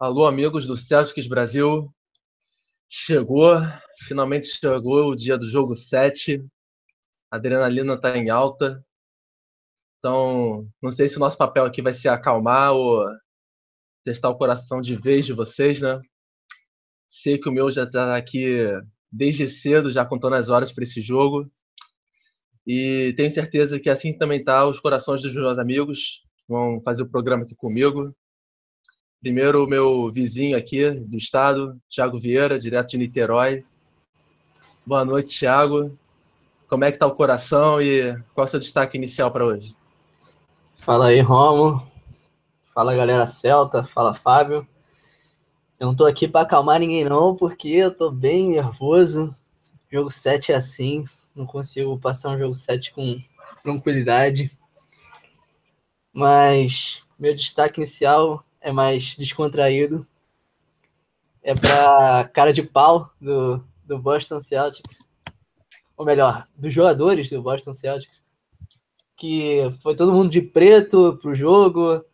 Alô, amigos do Celtics Brasil. Chegou, finalmente chegou o dia do jogo 7. A adrenalina está em alta. Então, não sei se o nosso papel aqui vai ser acalmar ou testar o coração de vez de vocês, né? Sei que o meu já está aqui desde cedo, já contando as horas para esse jogo. E tenho certeza que assim também tá os corações dos meus amigos que vão fazer o programa aqui comigo. Primeiro, o meu vizinho aqui do estado, Thiago Vieira, direto de Niterói. Boa noite, Thiago. Como é que tá o coração e qual é o seu destaque inicial para hoje? Fala aí, Romo. Fala, galera Celta. Fala, Fábio. Eu não tô aqui para acalmar ninguém não, porque eu tô bem nervoso. Jogo 7 é assim, não consigo passar um jogo 7 com tranquilidade. Mas meu destaque inicial é mais descontraído. É para cara de pau do, do Boston Celtics. Ou melhor, dos jogadores do Boston Celtics. Que foi todo mundo de preto pro jogo.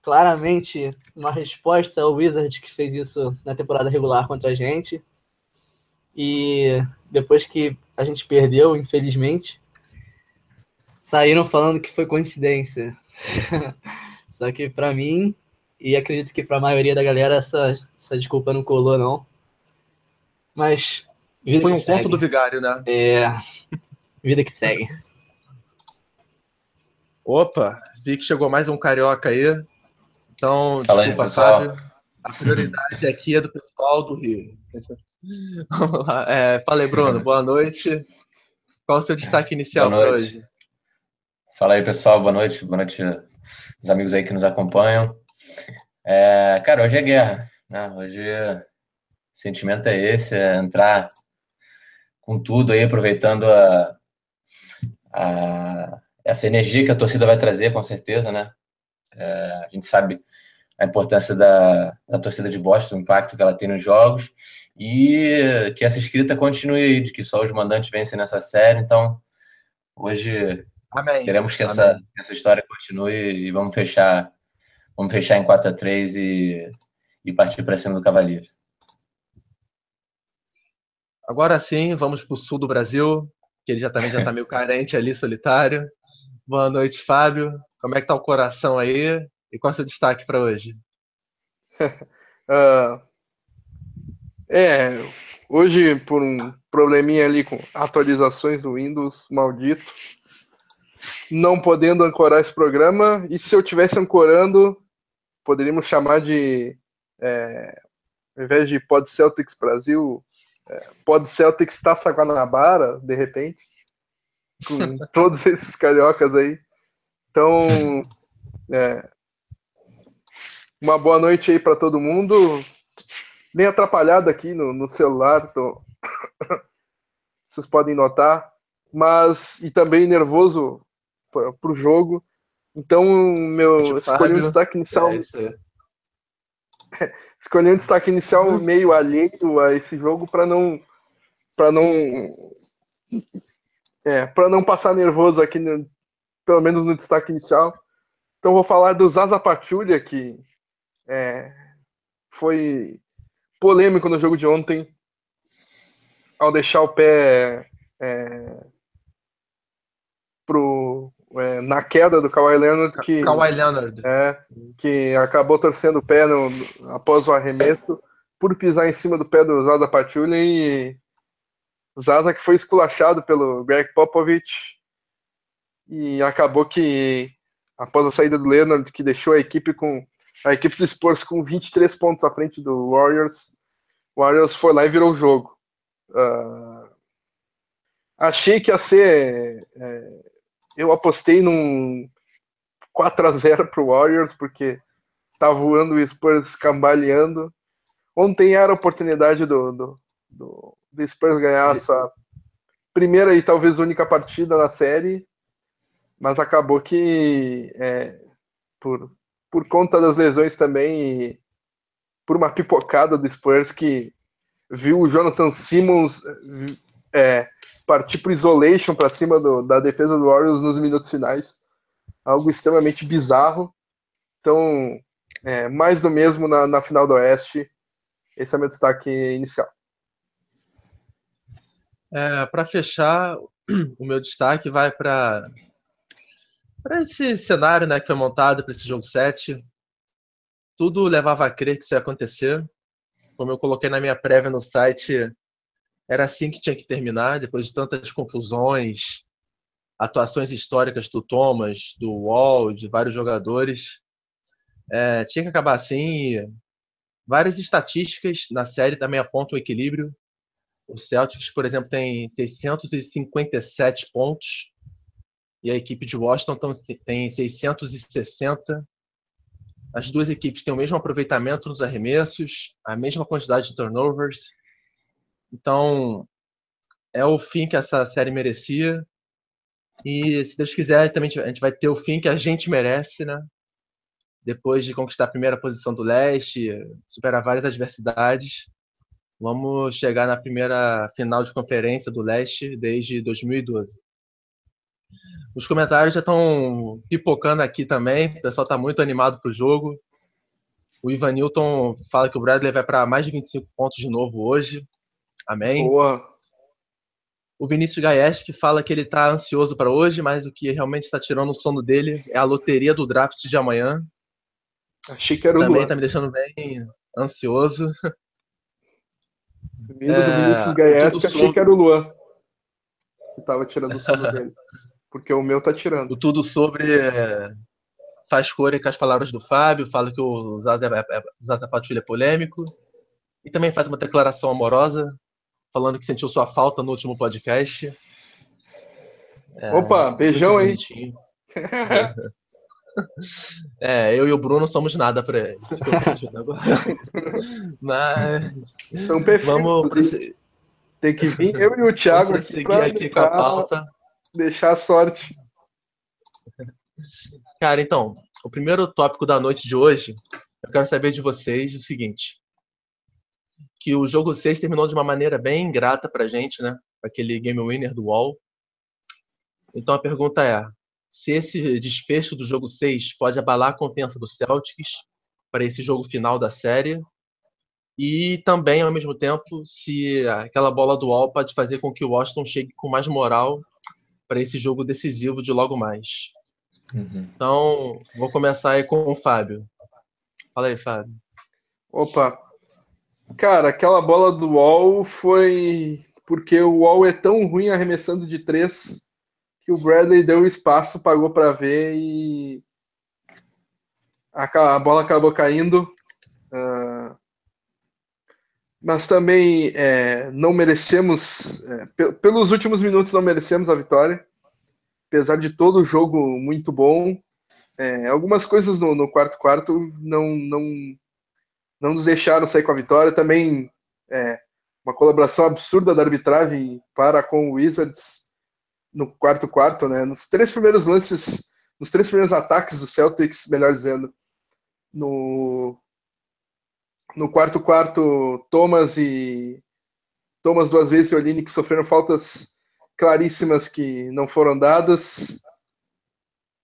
Claramente uma resposta ao Wizard que fez isso na temporada regular contra a gente. E depois que a gente perdeu, infelizmente, saíram falando que foi coincidência. Só que para mim, e acredito que para a maioria da galera, essa, essa desculpa não colou, não. Mas. Foi um segue. conto do vigário, né? É. Vida que segue. Opa, vi que chegou mais um carioca aí. Então, Fala desculpa, aí, Fábio. A prioridade aqui é do pessoal do Rio. Vamos lá. É, falei, Bruno, boa noite. Qual o seu destaque inicial para hoje? Fala aí, pessoal, boa noite. Boa noite os amigos aí que nos acompanham. É, cara, hoje é guerra, né? Hoje o sentimento é esse, é entrar com tudo aí, aproveitando a, a, essa energia que a torcida vai trazer, com certeza, né? É, a gente sabe a importância da, da torcida de Boston, o impacto que ela tem nos jogos, e que essa escrita continue, de que só os mandantes vencem nessa série. Então, hoje Amém. Queremos que essa, essa história continue e vamos fechar, vamos fechar em 4 a 3 e, e partir para cima do Cavaliers. Agora sim, vamos para o sul do Brasil, que ele já também já está meio carente ali, solitário. Boa noite, Fábio. Como é que tá o coração aí? E qual é o seu destaque para hoje? uh, é, hoje, por um probleminha ali com atualizações do Windows maldito, não podendo ancorar esse programa. E se eu tivesse ancorando, poderíamos chamar de, é, ao invés de Pod Celtics Brasil, é, Pod Celtics Taça Guanabara, de repente, com todos esses cariocas aí. Então, é, uma boa noite aí para todo mundo. Bem atrapalhado aqui no, no celular, tô... vocês podem notar, mas e também nervoso para o jogo. Então, meu escolhi um destaque inicial. É escolhi um destaque inicial meio alheio a esse jogo para não para não é, para não passar nervoso aqui no, pelo menos no destaque inicial. Então vou falar do Zaza Pachulia que é, foi polêmico no jogo de ontem ao deixar o pé é, pro é, na queda do Kawhi Leonard que Kawhi Leonard. É, que acabou torcendo o pé no, após o arremesso por pisar em cima do pé do Zaza Pachulia e Zaza que foi esculachado pelo Greg Popovich e acabou que após a saída do Leonard que deixou a equipe com a equipe do Spurs com 23 pontos à frente do Warriors o Warriors foi lá e virou o jogo uh, achei que ia ser é, eu apostei num 4 a 0 para o Warriors, porque tá voando o Spurs cambaleando. Ontem era a oportunidade do, do, do, do Spurs ganhar essa primeira e talvez única partida na série, mas acabou que é, por, por conta das lesões também e por uma pipocada do Spurs que viu o Jonathan Simmons é, partir para isolation para cima do, da defesa do Warriors nos minutos finais. Algo extremamente bizarro. Então, é, mais do mesmo na, na final do Oeste. Esse é meu destaque inicial. É, para fechar, o meu destaque vai para para esse cenário né, que foi montado para esse jogo 7. Tudo levava a crer que isso ia acontecer. Como eu coloquei na minha prévia no site, era assim que tinha que terminar, depois de tantas confusões, atuações históricas do Thomas, do Wall, de vários jogadores. É, tinha que acabar assim. Várias estatísticas na série também apontam o equilíbrio. O Celtics, por exemplo, tem 657 pontos e a equipe de Washington tem 660. As duas equipes têm o mesmo aproveitamento nos arremessos, a mesma quantidade de turnovers. Então, é o fim que essa série merecia. E se Deus quiser, também a gente vai ter o fim que a gente merece, né? Depois de conquistar a primeira posição do leste, superar várias adversidades, vamos chegar na primeira final de conferência do leste desde 2012. Os comentários já estão pipocando aqui também. O pessoal está muito animado para o jogo. O Ivan Newton fala que o Bradley vai para mais de 25 pontos de novo hoje. Amém. Boa o Vinícius Gaes, que fala que ele está ansioso para hoje, mas o que realmente está tirando o sono dele é a loteria do draft de amanhã. Achei que era o Também está me deixando bem ansioso. Vindo é, do Vinícius Gaes, que achei que era o Luan que estava tirando o sono dele. Porque o meu tá tirando. Tudo sobre é, faz cor com as palavras do Fábio, fala que o Zaza, é, é, Zaza Patrulha é polêmico. E também faz uma declaração amorosa, falando que sentiu sua falta no último podcast. É, Opa, beijão aí. É, eu e o Bruno somos nada para eles. Mas São perfeitos. Vamos Tem que vir eu e o Thiago vamos aqui, aqui com a pauta. Deixar a sorte. Cara, então, o primeiro tópico da noite de hoje, eu quero saber de vocês o seguinte que o jogo 6 terminou de uma maneira bem ingrata pra gente, né? Aquele game winner do Wall. Então a pergunta é: se esse desfecho do jogo 6 pode abalar a confiança do Celtics para esse jogo final da série? E também, ao mesmo tempo, se aquela bola do Wall pode fazer com que o Washington chegue com mais moral para esse jogo decisivo de logo mais. Uhum. Então, vou começar aí com o Fábio. Fala aí, Fábio. Opa, Cara, aquela bola do Wall foi porque o Wall é tão ruim arremessando de três que o Bradley deu espaço, pagou para ver e a, bola acabou caindo. Uh, mas também é, não merecemos, é, pelos últimos minutos não merecemos a vitória, apesar de todo o jogo muito bom. É, algumas coisas no, no quarto quarto não, não não nos deixaram sair com a vitória. Também é, uma colaboração absurda da arbitragem para com o Wizards no quarto quarto, né? Nos três primeiros lances, nos três primeiros ataques do Celtics, melhor dizendo, no no quarto quarto, Thomas e Thomas duas vezes e Olini que sofreram faltas claríssimas que não foram dadas.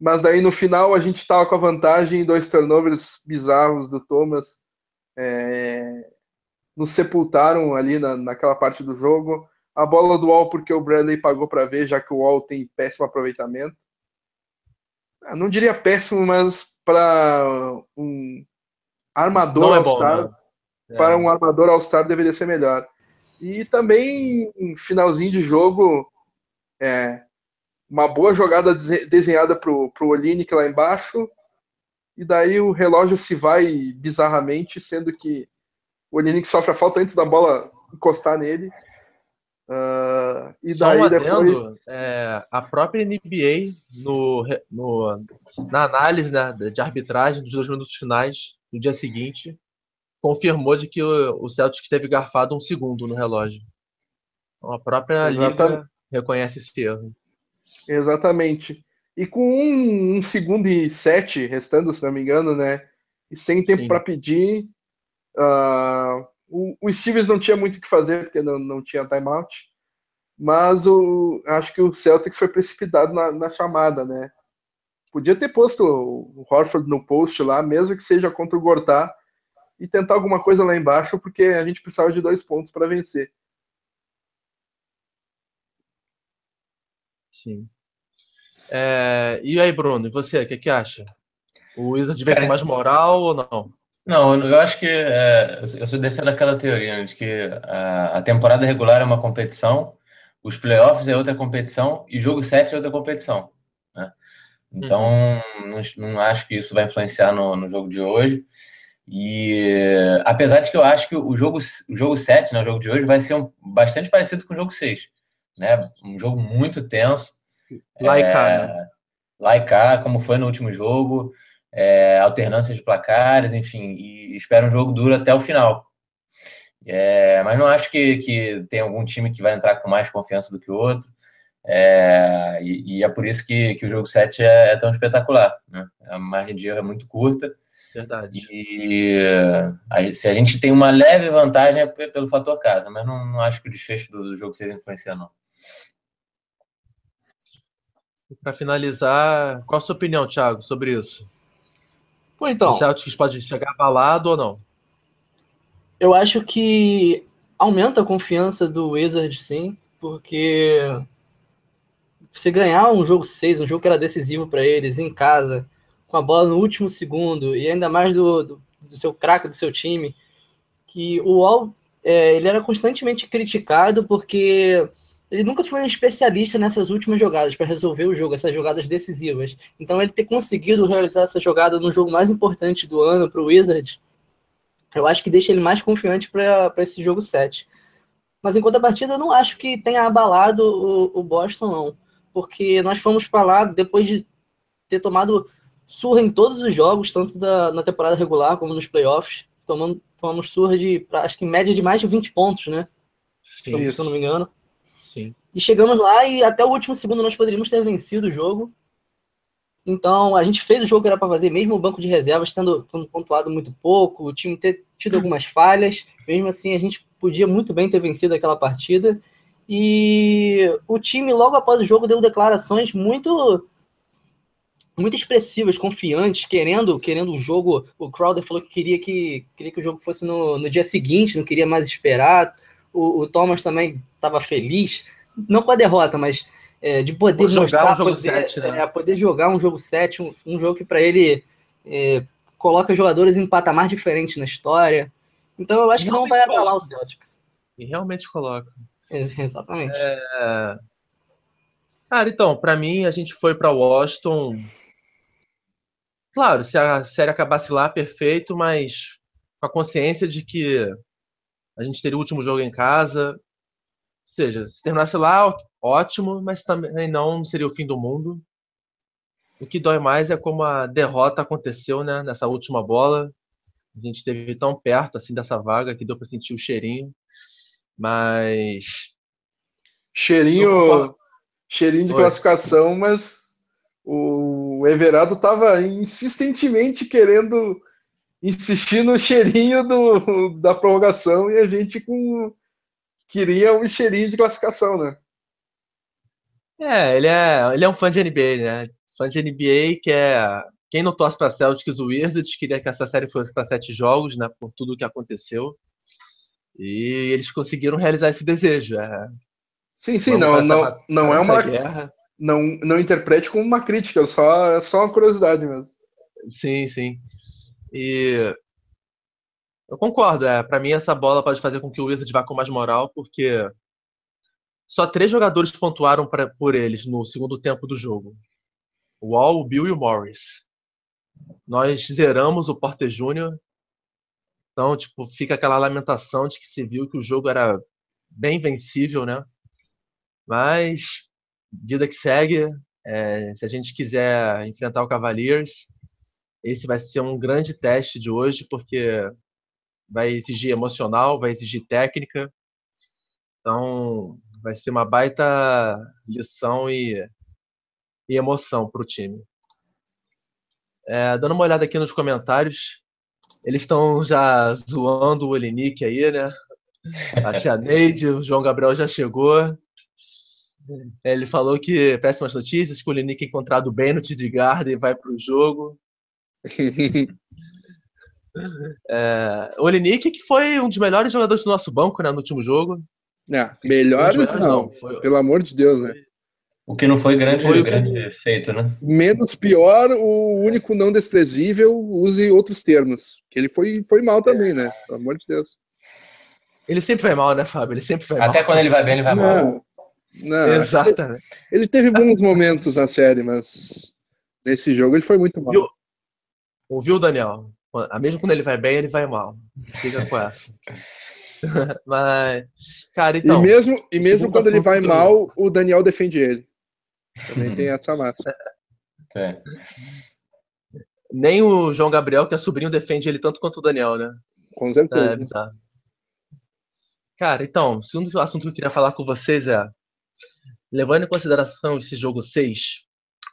Mas daí no final a gente estava com a vantagem, dois turnovers bizarros do Thomas é, nos sepultaram ali na, naquela parte do jogo. A bola do Wall, porque o Bradley pagou para ver, já que o Wall tem péssimo aproveitamento. Eu ah, não diria péssimo, mas para um armador é All-Star, é. para um armador All-Star deveria ser melhor. E também, finalzinho de jogo, é, uma boa jogada desenhada para o Olinick lá embaixo, e daí o relógio se vai bizarramente, sendo que o Olinick sofre a falta antes da bola encostar nele. Uh, e Só daí um depois... é, a própria NBA, no, no, na análise né, de arbitragem dos dois minutos finais, no dia seguinte, confirmou de que o, o Celtics teve garfado um segundo no relógio. Então, a própria Exatamente. liga reconhece esse erro. Exatamente. E com um, um, segundo e sete restando, se não me engano, né? E sem tempo para pedir, uh, o, o Stevens não tinha muito o que fazer, porque não, não tinha timeout. Mas o, acho que o Celtics foi precipitado na, na chamada, né? Podia ter posto o Horford no post lá, mesmo que seja contra o Gortá, e tentar alguma coisa lá embaixo, porque a gente precisava de dois pontos para vencer. Sim. É, e aí, Bruno, e você, o que, que acha? O Wizard vem com mais moral ou não? Não, eu acho que é, eu sou defendo aquela teoria né, de que a, a, temporada regular é uma competição, os playoffs é outra competição e jogo 7 é outra competição. Né? Então, uhum. não, não, acho que isso vai influenciar no, no, jogo de hoje. E apesar de que eu acho que o jogo, o jogo 7, né, o jogo de hoje, vai ser um, bastante parecido com o jogo 6. Né? Um jogo muito tenso. Lá e cá, é, né? Lá e cá, como foi no último jogo é, alternância de placares, enfim, e espero um jogo duro até o final. É, mas não acho que, que tem algum time que vai entrar com mais confiança do que o outro. É, e, e, é por isso que, que o jogo 7 é, é tão espetacular. Né? A margem de erro é muito curta. Verdade. E a, se a gente tem uma leve vantagem é pelo fator casa, mas não, não acho que o desfecho do, do jogo 6 influencia, não. Para finalizar, qual a sua opinião, Thiago, sobre isso? Bom, então. O Celtics pode chegar abalado ou não? Eu acho que aumenta a confiança do Wizard, sim, porque se ganhar um jogo 6, um jogo que era decisivo para eles, em casa, com a bola no último segundo, e ainda mais do, do, do seu craque, do seu time, que o Wall, é, ele era constantemente criticado porque ele nunca foi um especialista nessas últimas jogadas para resolver o jogo, essas jogadas decisivas. Então ele ter conseguido realizar essa jogada no jogo mais importante do ano para o Wizards, eu acho que deixa ele mais confiante para esse jogo 7. Mas em contrapartida, eu não acho que tenha abalado o, o Boston, não. Porque nós fomos para lá depois de ter tomado surra em todos os jogos, tanto da, na temporada regular como nos playoffs. Tomando, tomamos surra de, acho que média de mais de 20 pontos, né? Sim, se, se eu não me engano. Sim. E chegamos lá e até o último segundo nós poderíamos ter vencido o jogo. Então a gente fez o jogo que era para fazer, mesmo o banco de reservas tendo, tendo pontuado muito pouco, o time ter tido algumas falhas, mesmo assim a gente podia muito bem ter vencido aquela partida. E o time, logo após o jogo, deu declarações muito muito expressivas, confiantes, querendo querendo o jogo. O Crowder falou que queria que, queria que o jogo fosse no, no dia seguinte, não queria mais esperar. O, o Thomas também estava feliz, não com a derrota, mas é, de poder jogar um jogo poder, 7, né? é, poder jogar um jogo 7, um, um jogo que para ele é, coloca jogadores em patamar diferente na história. Então eu acho que não vai abalar o Celtics. E realmente coloca. exatamente. É... Cara, então, para mim, a gente foi para Washington. Claro, se a série acabasse lá, perfeito, mas com a consciência de que a gente teria o último jogo em casa. Seja, se terminasse lá, ótimo, mas também não seria o fim do mundo. O que dói mais é como a derrota aconteceu, né, nessa última bola. A gente esteve tão perto assim dessa vaga que deu para sentir o cheirinho. Mas cheirinho, cheirinho de Oi. classificação, mas o Everado estava insistentemente querendo insistir no cheirinho do, da prorrogação e a gente com, queria um cheirinho de classificação, né? É, ele é, ele é um fã de NBA, né? Fã de NBA que é. Quem não torce para Celtics, o Wizards, queria que essa série fosse para sete jogos, né? Por tudo o que aconteceu. E eles conseguiram realizar esse desejo. É. Sim, sim, não, não, não é uma guerra. Não, não interprete como uma crítica, só, é só uma curiosidade mesmo. Sim, sim. E eu concordo, é, para mim essa bola pode fazer com que o Wizards vá com mais moral, porque só três jogadores pontuaram pra, por eles no segundo tempo do jogo. O Wall, o Bill e o Morris. Nós zeramos o Porter Júnior. Então, tipo, fica aquela lamentação de que se viu que o jogo era bem vencível, né? Mas, vida que segue, é, se a gente quiser enfrentar o Cavaliers, esse vai ser um grande teste de hoje, porque vai exigir emocional, vai exigir técnica. Então, vai ser uma baita lição e, e emoção para o time. É, dando uma olhada aqui nos comentários, eles estão já zoando o Olinick aí, né? A tia Neide, o João Gabriel já chegou. Ele falou que péssimas notícias, que o Linick é encontrado bem no TD Garden vai para o jogo. é, o Linick que foi um dos melhores jogadores do nosso banco né, no último jogo. É, melhores, melhores não, não. Foi... pelo amor de Deus, né? O que não foi grande, foi grande feito, né? Menos pior, o único não desprezível, use outros termos. Que ele foi, foi mal também, né? Pelo amor de Deus. Ele sempre vai mal, né, Fábio? Ele sempre vai Até mal. Até quando ele vai bem, ele vai não, mal. Não, Exatamente. Ele, ele, teve bons momentos na série, mas nesse jogo ele foi muito mal. Viu? Ouviu, Daniel? Mesmo quando ele vai bem, ele vai mal. Fica com essa. Mas, cara, então. E mesmo, e mesmo quando ele vai mal, o Daniel defende ele. Também tem essa massa. É. Nem o João Gabriel, que é sobrinho, defende ele tanto quanto o Daniel, né? Com certeza. É bizarro. Cara, então, o segundo assunto que eu queria falar com vocês é, levando em consideração esse jogo 6,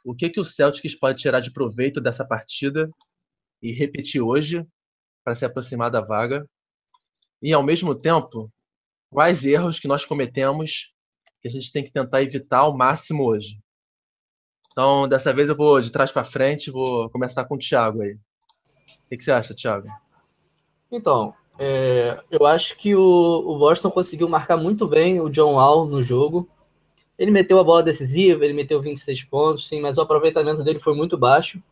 o que, que o Celtics pode tirar de proveito dessa partida e repetir hoje para se aproximar da vaga? E, ao mesmo tempo, quais erros que nós cometemos que a gente tem que tentar evitar ao máximo hoje? Então, dessa vez eu vou de trás para frente, vou começar com o Thiago aí. O que, você acha, Thiago? Então, é, eu acho que o, o, Boston conseguiu marcar muito bem o John Wall no jogo. Ele meteu a bola decisiva, ele meteu 26 pontos, sim, mas o aproveitamento dele foi muito baixo.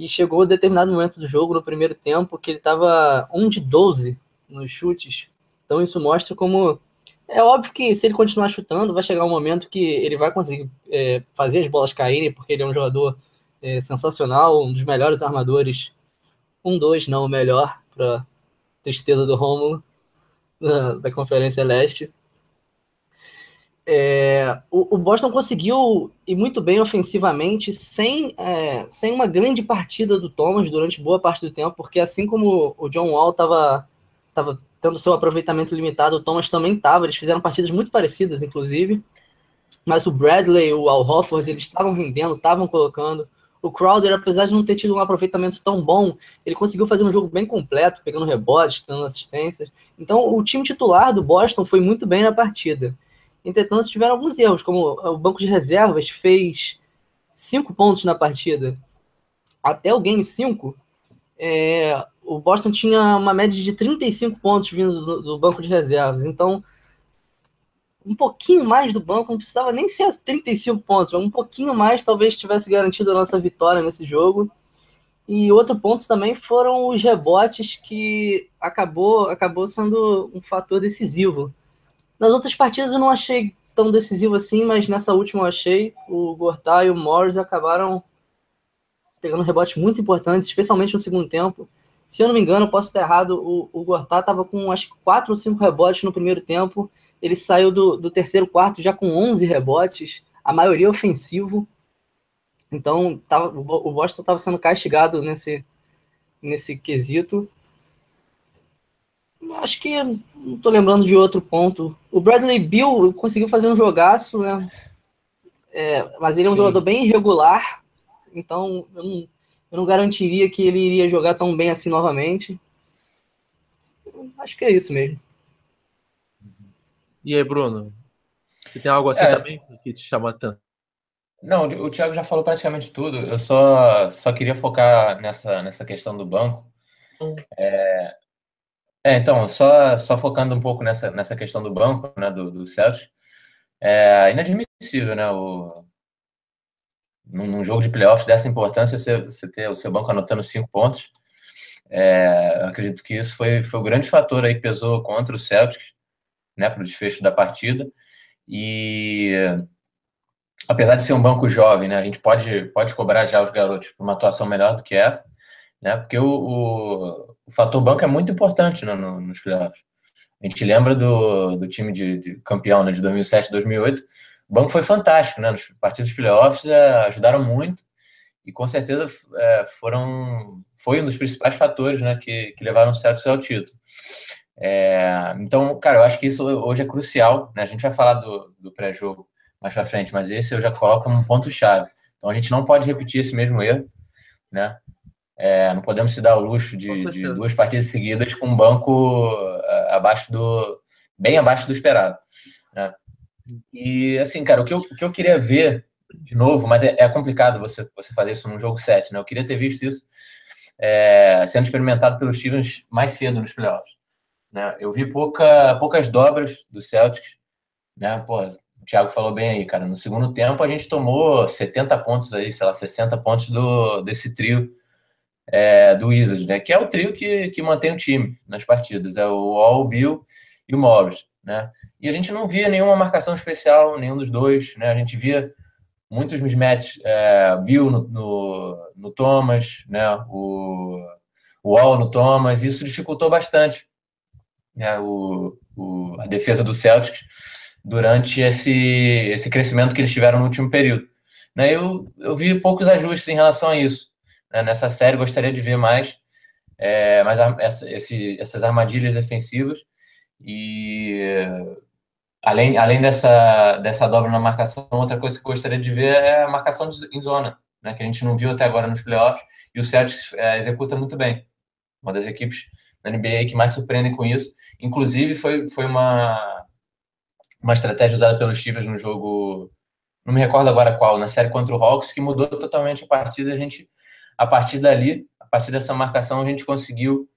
E chegou determinado momento do jogo, no primeiro tempo, que ele estava 1 de 12 nos chutes. Então isso mostra como. É óbvio que se ele continuar chutando, vai chegar um momento que ele vai conseguir é, fazer as bolas caírem, porque ele é um jogador é, sensacional, um dos melhores armadores. Um, dois, não, o melhor, para tristeza do Rômulo, da, da Conferência Leste. É, o, o, Boston conseguiu ir muito bem ofensivamente, sem, é, sem uma grande partida do Thomas durante boa parte do tempo, porque assim como o John Wall estava tava tendo seu aproveitamento limitado, o Thomas também estava. Eles fizeram partidas muito parecidas, inclusive. Mas o Bradley, o Al Hofford, eles estavam rendendo, estavam colocando. O Crowder, apesar de não ter tido um aproveitamento tão bom, ele conseguiu fazer um jogo bem completo, pegando rebotes, dando assistências. Então, o time titular do Boston foi muito bem na partida. Entretanto, tiveram alguns erros, como o banco de reservas fez cinco pontos na partida. Até o game 5, é, o Boston tinha uma média de 35 pontos vindo do, do banco de reservas. Então, um pouquinho mais do banco, não precisava nem ser 35 pontos, um pouquinho mais talvez tivesse garantido a nossa vitória nesse jogo. E outro ponto também foram os rebotes que acabou, acabou sendo um fator decisivo. Nas outras partidas eu não achei tão decisivo assim, mas nessa última eu achei. O Gortá e o Morris acabaram pegando rebotes muito importantes, especialmente no segundo tempo. Se eu não me engano, posso estar errado, o, o Gortá estava com acho que 4 ou 5 rebotes no primeiro tempo ele saiu do, do terceiro quarto já com 11 rebotes, a maioria ofensivo. Então, tava, o Boston estava sendo castigado nesse, nesse quesito. Acho que não estou lembrando de outro ponto. O Bradley Bill conseguiu fazer um jogaço, né? É, mas ele é um Sim. jogador bem irregular, então eu não, eu não garantiria que ele iria jogar tão bem assim novamente. Acho que é isso mesmo. E aí, Bruno? Você tem algo assim é, também que te chama tanto? Não, o Thiago já falou praticamente tudo. Eu só, só queria focar nessa, nessa questão do banco. Hum. É, é, então, só, só focando um pouco nessa, nessa questão do banco, né, do, do Celtics. É inadmissível, né, o, num, num jogo de playoffs dessa importância, você, você ter o seu banco anotando cinco pontos. É, acredito que isso foi, foi o grande fator aí que pesou contra o Celtics né, para o desfecho da partida. E apesar de ser um banco jovem, né, a gente pode, pode cobrar já os garotos por uma atuação melhor do que essa, né, porque o, o, o fator banco é muito importante né, no, nos playoffs. A gente lembra do, do time de, de campeão né, de 2007, 2008. O banco foi fantástico, né? Nos partidos playoffs é, ajudaram muito e com certeza é, foram foi um dos principais fatores, né, que, que levaram o Celtics ao título. É, então, cara, eu acho que isso hoje é crucial. Né? A gente vai falar do, do pré-jogo mais para frente, mas esse eu já coloco como um ponto-chave. Então, a gente não pode repetir esse mesmo erro, né? É, não podemos se dar o luxo de, de, duas partidas seguidas com um banco é, abaixo do bem abaixo do esperado. Né? E assim, cara, o que eu, o que eu queria ver de novo, mas é, é complicado você, você fazer isso num jogo 7, né? Eu queria ter visto isso é, sendo experimentado pelos Stevens mais cedo nos playoffs. Né? Eu vi pouca, poucas dobras do Celtics, né? Pô, o Thiago falou bem aí, cara. No segundo tempo a gente tomou 70 pontos aí, sei lá, 60 pontos do, desse trio é, do Wizards, né? Que é o trio que, que mantém o time nas partidas. É o All, o Bill e o Morris, né? E a gente não via nenhuma marcação especial, nenhum dos dois, né? A gente via muitos mismatches, é, Bill no, no, no, Thomas, né? O, o All no Thomas, isso dificultou bastante né? o, o, a defesa do Celtics durante esse, esse crescimento que eles tiveram no último período. Né? Eu, eu vi poucos ajustes em relação a isso. Né? Nessa série, gostaria de ver mais, é, mais essa, esse, essas armadilhas defensivas e além, além dessa, dessa dobra na marcação, outra coisa que gostaria de ver é a marcação em zona, né, que a gente não viu até agora nos playoffs, e o Celtics é, executa muito bem. Uma das equipes da NBA que mais surpreendem com isso. Inclusive, foi, foi uma, uma estratégia usada pelos Chivas no jogo, não me recordo agora qual, na série contra o Hawks, que mudou totalmente a partida. A gente, a partir dali, a partir dessa marcação, a gente conseguiu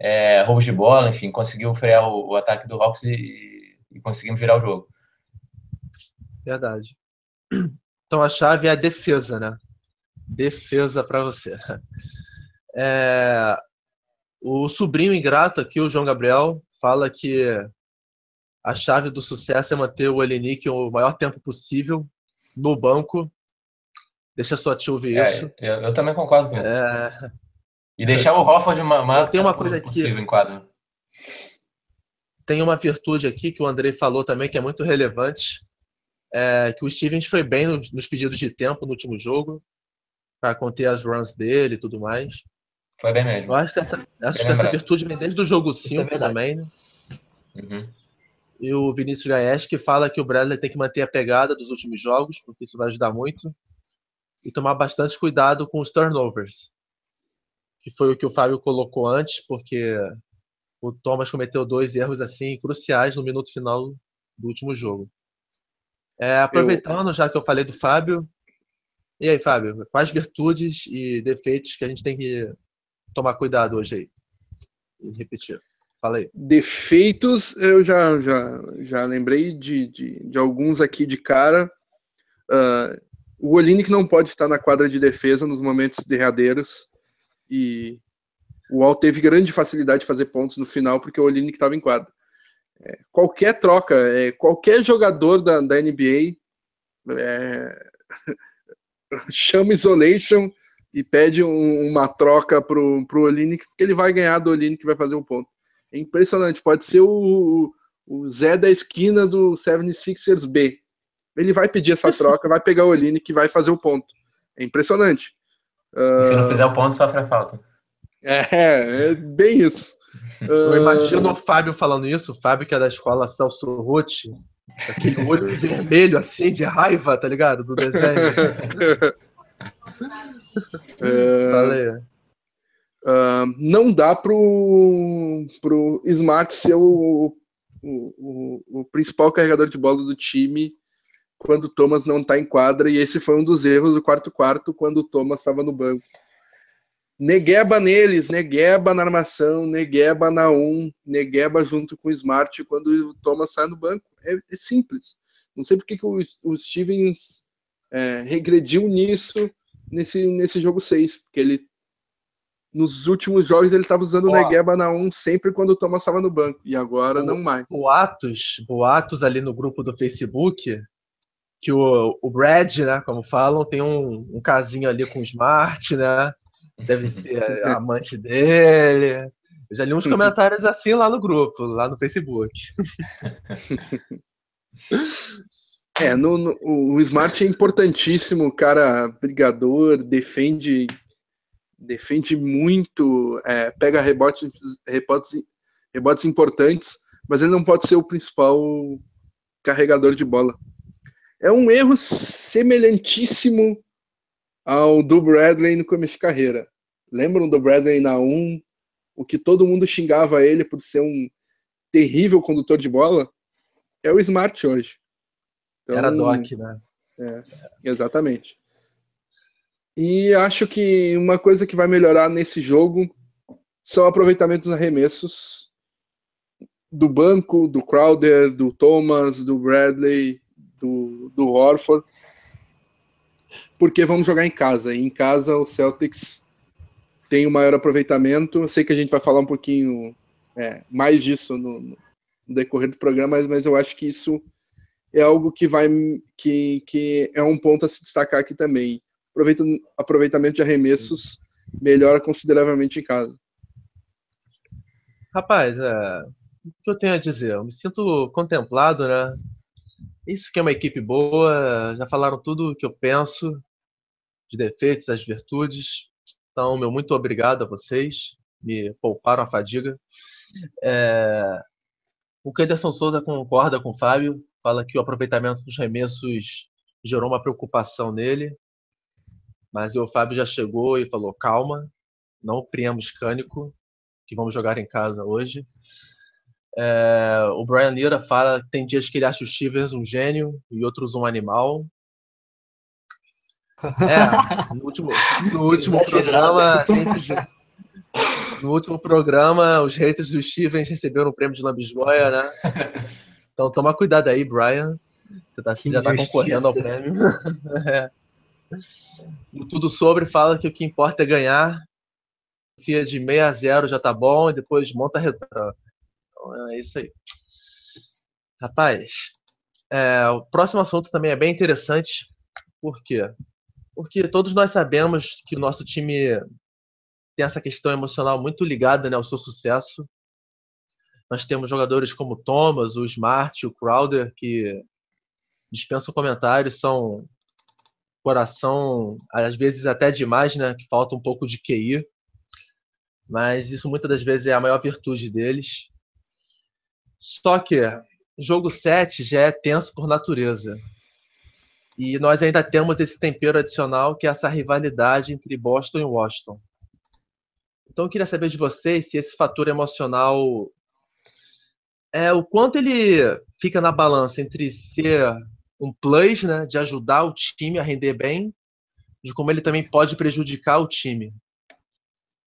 é, roubos de bola, enfim, conseguiu frear o, o ataque do Hawks e, e, conseguimos virar o jogo. Verdade. Então a chave é a defesa, né? Defesa para você. É, o sobrinho ingrato aqui, o João Gabriel, fala que a chave do sucesso é manter o Elenick o maior tempo possível no banco. Deixa sua tia ouvir é, isso. Eu, eu, também concordo com isso. É, e deixar o Hofford maior tem uma coisa possível aqui. em quadro. Tem uma virtude aqui que o Andrei falou também que é muito relevante, é que o Stevens foi bem nos, nos pedidos de tempo no último jogo para conter as runs dele e tudo mais. Foi bem mesmo. Eu acho que essa, acho que essa virtude vem desde o jogo 5 é também, né? Uhum. E o Vinícius Gaes que fala que o Bradley tem que manter a pegada dos últimos jogos, porque isso vai ajudar muito. E tomar bastante cuidado com os turnovers que foi o que o Fábio colocou antes, porque o Thomas cometeu dois erros assim cruciais no minuto final do último jogo. É, aproveitando, eu... já que eu falei do Fábio, e aí, Fábio, quais virtudes e defeitos que a gente tem que tomar cuidado hoje aí? E repetir. Fala aí. Defeitos, eu já, já, já lembrei de, de, de alguns aqui de cara. Uh, o Olinick não pode estar na quadra de defesa nos momentos derradeiros e o Al teve grande facilidade de fazer pontos no final porque o Olinick estava em quadra. É, qualquer troca, é, qualquer jogador da, da NBA é, chama Isolation e pede um, uma troca pro, pro Olinick, porque ele vai ganhar do Olinick que vai fazer um ponto. É impressionante, pode ser o, o Zé da esquina do 76ers B. Ele vai pedir essa troca, vai pegar o Olinick que vai fazer o ponto. É impressionante. Uh... Se não ah, fizer o ponto, sofre a falta. É, é bem isso. Eu uh... imagino o Fábio falando isso, o Fábio que é da escola Celso Rotti, aquele olho vermelho assim de raiva, tá ligado? Do desenho. uh... Uh, não dá pro, pro Smart ser o, o, o, o principal carregador de bola do time quando o Thomas não está em quadra, e esse foi um dos erros do quarto-quarto, quando o Thomas estava no banco. Negueba neles, negueba na armação, negueba na 1, negueba junto com o Smart quando o Thomas sai no banco. É, é simples. Não sei porque que o, o Stevens é, regrediu nisso nesse, nesse jogo 6, porque ele nos últimos jogos ele estava usando o Negueba na 1 sempre quando o Thomas estava no banco, e agora o, não mais. O Atos, o Atos ali no grupo do Facebook, que o, o Brad, né, como falam, tem um, um casinho ali com o Smart, né? Deve ser amante dele. Eu já li uns comentários assim lá no grupo, lá no Facebook. É, no, no, o Smart é importantíssimo, cara, brigador, defende defende muito, é, pega rebotes, rebotes, rebotes importantes, mas ele não pode ser o principal carregador de bola é um erro semelhantíssimo ao do Bradley no começo de carreira. Lembram do Bradley na 1? O que todo mundo xingava ele por ser um terrível condutor de bola? é o Smart hoje. Então, Era Doc, né? É, exatamente. E acho que uma coisa que vai melhorar nesse jogo são aproveitamentos arremessos do banco, do Crowder, do Thomas, do Bradley, do, do Horford, porque vamos jogar em casa. E em casa o Celtics tem o um maior aproveitamento. Eu sei que a gente vai falar um pouquinho é, mais disso no, no, decorrer do programa, mas, mas eu acho que isso é algo que vai que, que é um ponto a se destacar aqui também aproveitamento de arremessos melhora consideravelmente em casa. Rapaz, é, o que eu tenho a dizer? Eu me sinto contemplado, né? Isso que é uma equipe boa, já falaram tudo o que eu penso, de defeitos, as virtudes. Então, meu muito obrigado a vocês, me pouparam a fadiga. É, o Kenderson Souza concorda com o Fábio, fala que o aproveitamento dos remessos gerou uma preocupação nele. Mas o Fábio já chegou e falou: calma, não priemos cânico, que vamos jogar em casa hoje. É, o Brian Lira fala que tem dias que ele acha o Shivers um gênio e outros um animal. É, no último, no último programa, gente, no último programa, os haters do Stevens receberam o prêmio de Lambisgoia, né? Então toma cuidado aí, Brian. Você tá, já está concorrendo ao prêmio. é. Tudo Sobre fala que o que importa é ganhar. Fia de 6 a 0 já tá bom, e depois monta retrô. É isso aí. Rapaz, é, o próximo assunto também é bem interessante. Por quê? Porque todos nós sabemos que o nosso time tem essa questão emocional muito ligada né, ao seu sucesso. Nós temos jogadores como o Thomas, o Smart, o Crowder, que dispensam comentários, são coração, às vezes até demais, né? Que falta um pouco de QI. Mas isso muitas das vezes é a maior virtude deles. Só que jogo 7 já é tenso por natureza. E nós ainda temos esse tempero adicional que é essa rivalidade entre Boston e Washington. Então eu queria saber de vocês se esse fator emocional é o quanto ele fica na balança entre ser um plus, né, de ajudar o time a render bem, de como ele também pode prejudicar o time.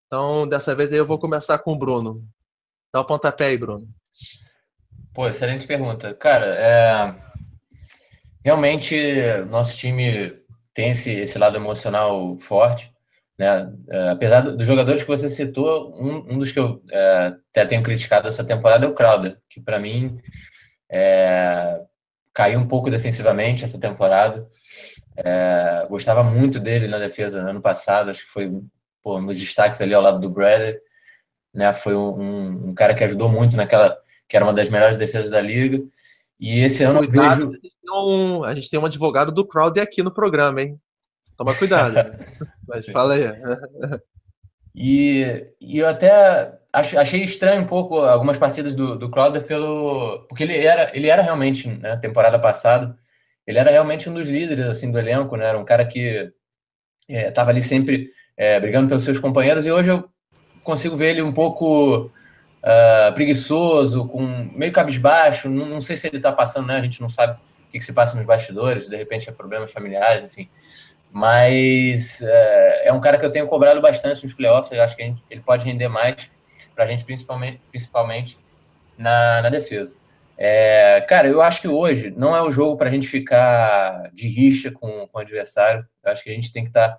Então, dessa vez aí eu vou começar com o Bruno. Dá o pontapé aí, Bruno. Pô, excelente pergunta. Cara, é... realmente nosso time tem esse, esse lado emocional forte. Né? É, apesar dos jogadores que você citou, um, um dos que eu é, até tenho criticado essa temporada é o Crowder, que para mim é, caiu um pouco defensivamente essa temporada. É, gostava muito dele na defesa no ano passado, acho que foi pô, nos destaques ali ao lado do Bradley. Né, foi um, um, cara que ajudou muito naquela que era uma das melhores defesas da liga. E esse ano cuidado, eu vejo. Um, a gente tem um advogado do Crowder aqui no programa, hein? Toma cuidado. Mas fala aí. E, e eu até achei estranho um pouco algumas partidas do, do Crowder pelo. Porque ele era, ele era realmente, né, temporada passada, ele era realmente um dos líderes assim, do elenco, né? Era um cara que estava é, ali sempre é, brigando pelos seus companheiros, e hoje eu consigo ver ele um pouco uh, preguiçoso, com meio cabisbaixo. Não, não sei se ele está passando, né? A gente não sabe o que, que se passa nos bastidores, de repente é problemas familiares, enfim. Mas é, é, um cara que eu tenho cobrado bastante nos playoffs. Eu acho que gente, ele pode render mais para a gente, principalmente, principalmente na, na defesa. É, cara, eu acho que hoje não é o jogo para a gente ficar de rixa com, com o adversário. Eu acho que a gente tem que estar tá,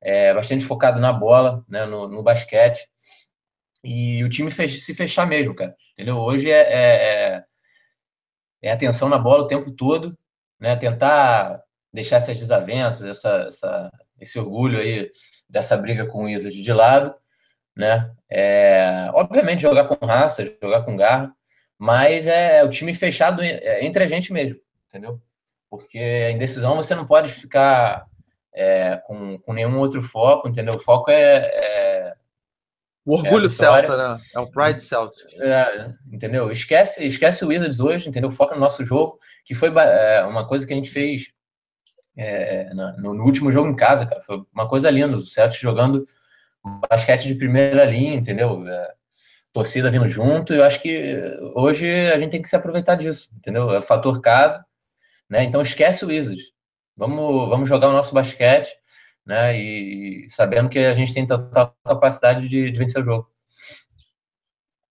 é, bastante focado na bola, né, no, no basquete. E o time fech, se fechar mesmo, cara. Entendeu? Hoje é, é, é, é atenção na bola o tempo todo, né? Tentar deixar essas desavenças, essa, essa, esse orgulho aí dessa briga com o Wizard de lado, né? É, obviamente jogar com raça, jogar com garra, mas é, é o time fechado é, entre a gente mesmo, entendeu? Porque a indecisão você não pode ficar é, com, com nenhum outro foco, entendeu? O foco é, é o orgulho é celta, né? É o pride celta. É, entendeu? Esquece, esquece o Wizards hoje, entendeu? Foca no nosso jogo, que foi é, uma coisa que a gente fez é, no, no, último jogo em casa, cara. Foi uma coisa linda. O Celtics jogando basquete de primeira linha, entendeu? É, torcida vindo junto, eu acho que hoje a gente tem que se aproveitar disso, entendeu? É o fator casa, né? Então esquece o Wizards. Vamos, vamos jogar o nosso basquete, né? E sabendo que a gente tem total capacidade de, de vencer o jogo.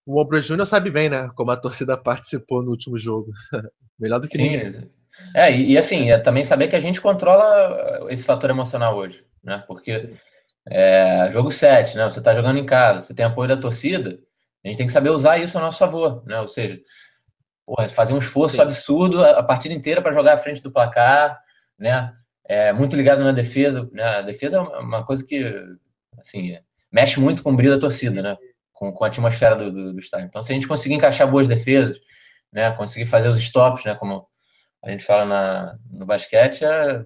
O Ombro Júnior sabe bem, né? Como a torcida participou no último jogo. Melhor do que Sim. ninguém. É, e, e, assim, é também saber que a gente controla esse fator emocional hoje, né? Porque é, jogo 7, né? Você está jogando em casa, você tem apoio da torcida, a gente tem que saber usar isso a nosso favor, né? Ou seja, porra, fazer um esforço Sim. absurdo a, a partida inteira para jogar à frente do placar, né? É, muito ligado na defesa, né? A defesa é uma coisa que, assim, mexe muito com o brilho da torcida, né? Com, com a atmosfera do, do, do estádio. Então, se a gente conseguir encaixar boas defesas, né? Conseguir fazer os stops, né? Como a gente fala na, no basquete, é,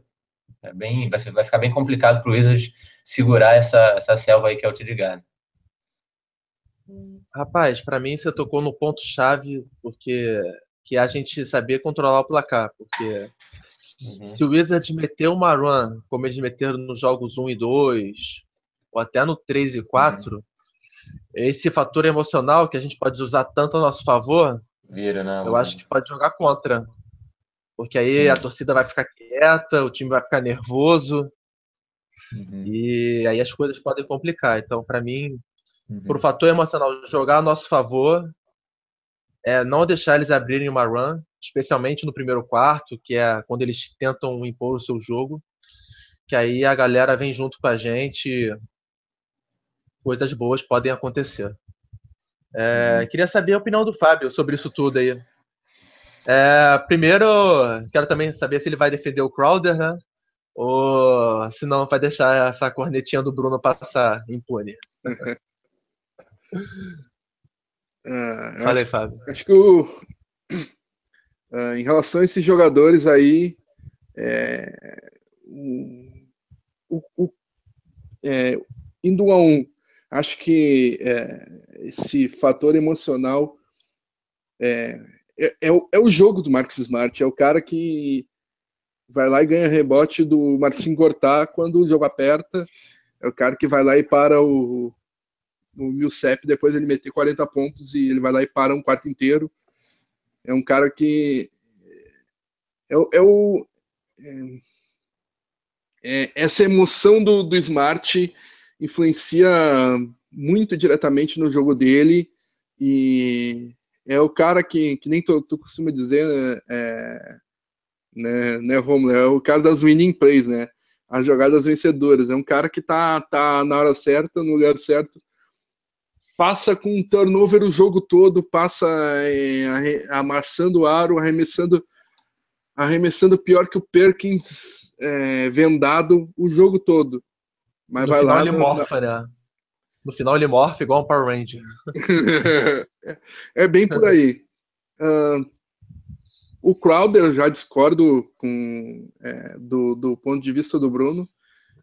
é bem, vai, vai ficar bem complicado para o Wizards segurar essa, essa selva aí que é o Garden. Rapaz, para mim você tocou no ponto chave, porque que é a gente saber controlar o placar, porque uhum. se o Wizards meter uma run, como eles meteram nos jogos 1 e 2, ou até no 3 e 4, uhum. esse fator emocional que a gente pode usar tanto a nosso favor, Vira, né, eu acho que pode jogar contra. Porque aí a torcida vai ficar quieta, o time vai ficar nervoso. Uhum. E aí as coisas podem complicar. Então, para mim, uhum. por fator emocional, jogar a nosso favor é não deixar eles abrirem uma run, especialmente no primeiro quarto, que é quando eles tentam impor o seu jogo, que aí a galera vem junto com a gente, coisas boas podem acontecer. É, uhum. Queria saber a opinião do Fábio sobre isso tudo aí. É, primeiro, quero também saber se ele vai defender o Crowder, né? Ou se não vai deixar essa cornetinha do Bruno passar impune. Uh, Fala aí, Fábio. Acho que o, uh, em relação a esses jogadores aí, é, o, o, é, indo a um, acho que é, esse fator emocional é, é, é, o, é o jogo do Marcos Smart, é o cara que vai lá e ganha rebote do Marcinho Gortá quando o jogo aperta, é o cara que vai lá e para o, o Milcep, depois ele meter 40 pontos e ele vai lá e para um quarto inteiro. É um cara que é, é o é, é, essa emoção do, do Smart influencia muito diretamente no jogo dele e é o cara que, que nem tu, tu costuma dizer, né, é, né, né, Romulo, é o cara das winning plays, né? As jogadas vencedoras. É um cara que tá, tá na hora certa, no lugar certo, passa com um turnover o jogo todo, passa é, amassando o aro, arremessando, arremessando pior que o Perkins é, vendado o jogo todo. Mas no vai final lá. Ele morfa, né? No final ele morfe igual um Power Ranger. é bem por aí. Uh, o Crowder, já discordo com, é, do, do ponto de vista do Bruno.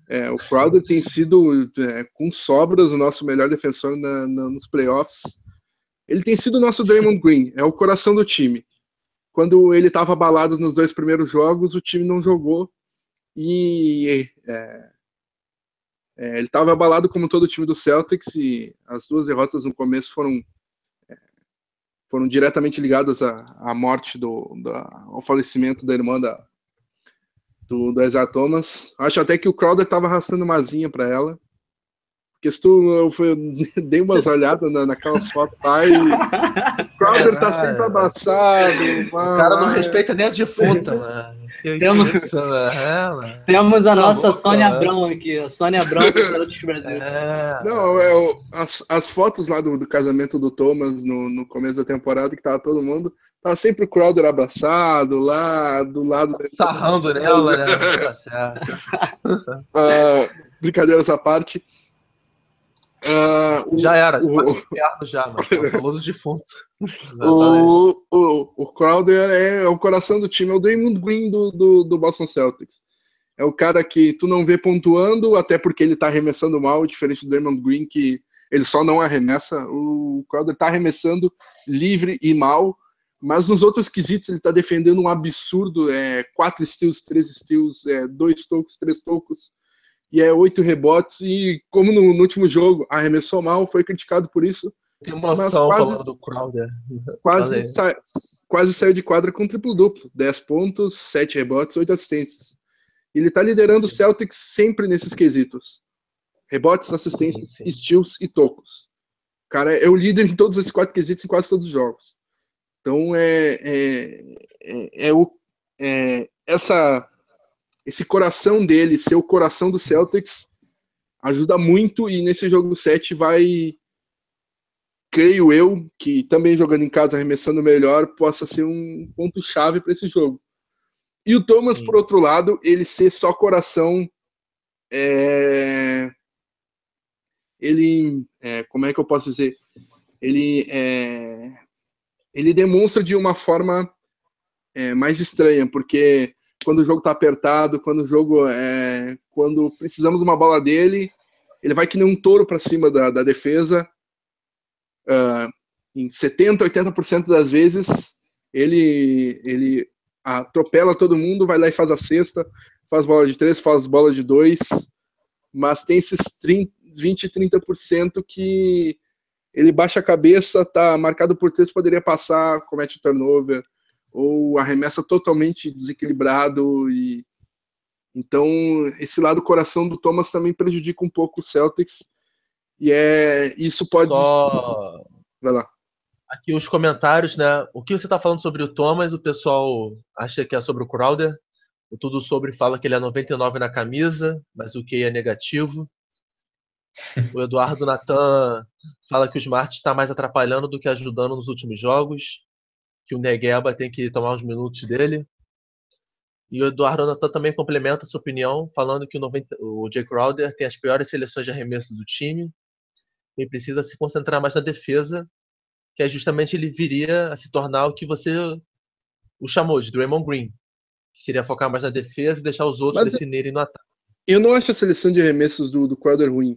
É, o Crowder tem sido, é, com sobras, o nosso melhor defensor na, na, nos playoffs. Ele tem sido o nosso Draymond Green, é o coração do time. Quando ele estava abalado nos dois primeiros jogos, o time não jogou e é, é, ele estava abalado como todo o time do Celtics e as duas derrotas no começo foram é, foram diretamente ligadas à, à morte do, da, ao falecimento da irmã da, do, do Isaiah Thomas. Acho até que o Crowder estava arrastando uma asinha para ela. Porque se tu, eu, fui, eu dei umas olhadas na, naquelas fotos lá e o Crowder tá sempre abraçado. O cara não respeita nem a defunta, mano. Temos, é, temos a nossa Sônia Abrão aqui, a Sônia Abrão do Brasil. É. Não, é o, as, as fotos lá do, do casamento do Thomas no, no começo da temporada, que tava todo mundo, tava sempre o Crowder abraçado lá, do lado. Sarrando nela, né? Tá uh, brincadeiras à parte. Uh, já era, o, já, mano. Falou do defunto. o, o, o Crowder é, é, o coração do time, é o Draymond Green do, do, do, Boston Celtics. É o cara que tu não vê pontuando, até porque ele tá arremessando mal, diferente do Draymond Green, que ele só não arremessa. O Crowder tá arremessando livre e mal, mas nos outros quesitos ele tá defendendo um absurdo: é, quatro steals, três steals, é, dois tocos, três tocos e é oito rebotes. E como no, no, último jogo arremessou mal, foi criticado por isso, emoção quase, falando do Crowder. Quase, sa quase saiu de quadra com triplo-duplo. 10 pontos, 7 rebotes, 8 assistências. Ele tá liderando o Celtics sempre nesses quesitos. Rebotes, assistências, sim, sim. steals e tocos. Cara é o líder em todos esses quatro quesitos em quase todos os jogos. Então é, é, é, é o, é, essa, esse coração dele, ser o coração do Celtics, ajuda muito e nesse jogo 7 vai, creio eu, que também jogando em casa, arremessando melhor, possa ser um ponto-chave para esse jogo. E o Thomas, Sim. por outro lado, ele ser só coração. É... Ele. É, como é que eu posso dizer? Ele. É... Ele demonstra de uma forma é, mais estranha, porque quando o jogo está apertado, quando o jogo é, quando precisamos de uma bola dele, ele vai que nem um touro para cima da, da defesa. Uh, em 70, 80% das vezes ele ele atropela todo mundo, vai lá e faz a cesta, faz bola de três, faz bola de dois, mas tem esses 30, 20, 30% que ele baixa a cabeça, tá marcado por três, poderia passar, comete turnover, ou arremessa totalmente desequilibrado e então esse lado coração do Thomas também prejudica um pouco o Celtics e é isso pode Só... vai lá. aqui os comentários né? O que você está falando sobre o Thomas? O pessoal acha que é sobre o Crowder? O tudo sobre fala que ele é 99 na camisa mas o que é negativo. O Eduardo Natan fala que o Smart está mais atrapalhando do que ajudando nos últimos jogos que o Negueba tem que tomar os minutos dele. E o Eduardo Natan também complementa sua opinião, falando que o, 90, o Jay Crowder tem as piores seleções de arremesso do time e precisa se concentrar mais na defesa, que é justamente ele viria a se tornar o que você o chamou de Draymond Green, que seria focar mais na defesa e deixar os outros Mas definirem no ataque. Eu não acho a seleção de arremessos do, do Crowder ruim,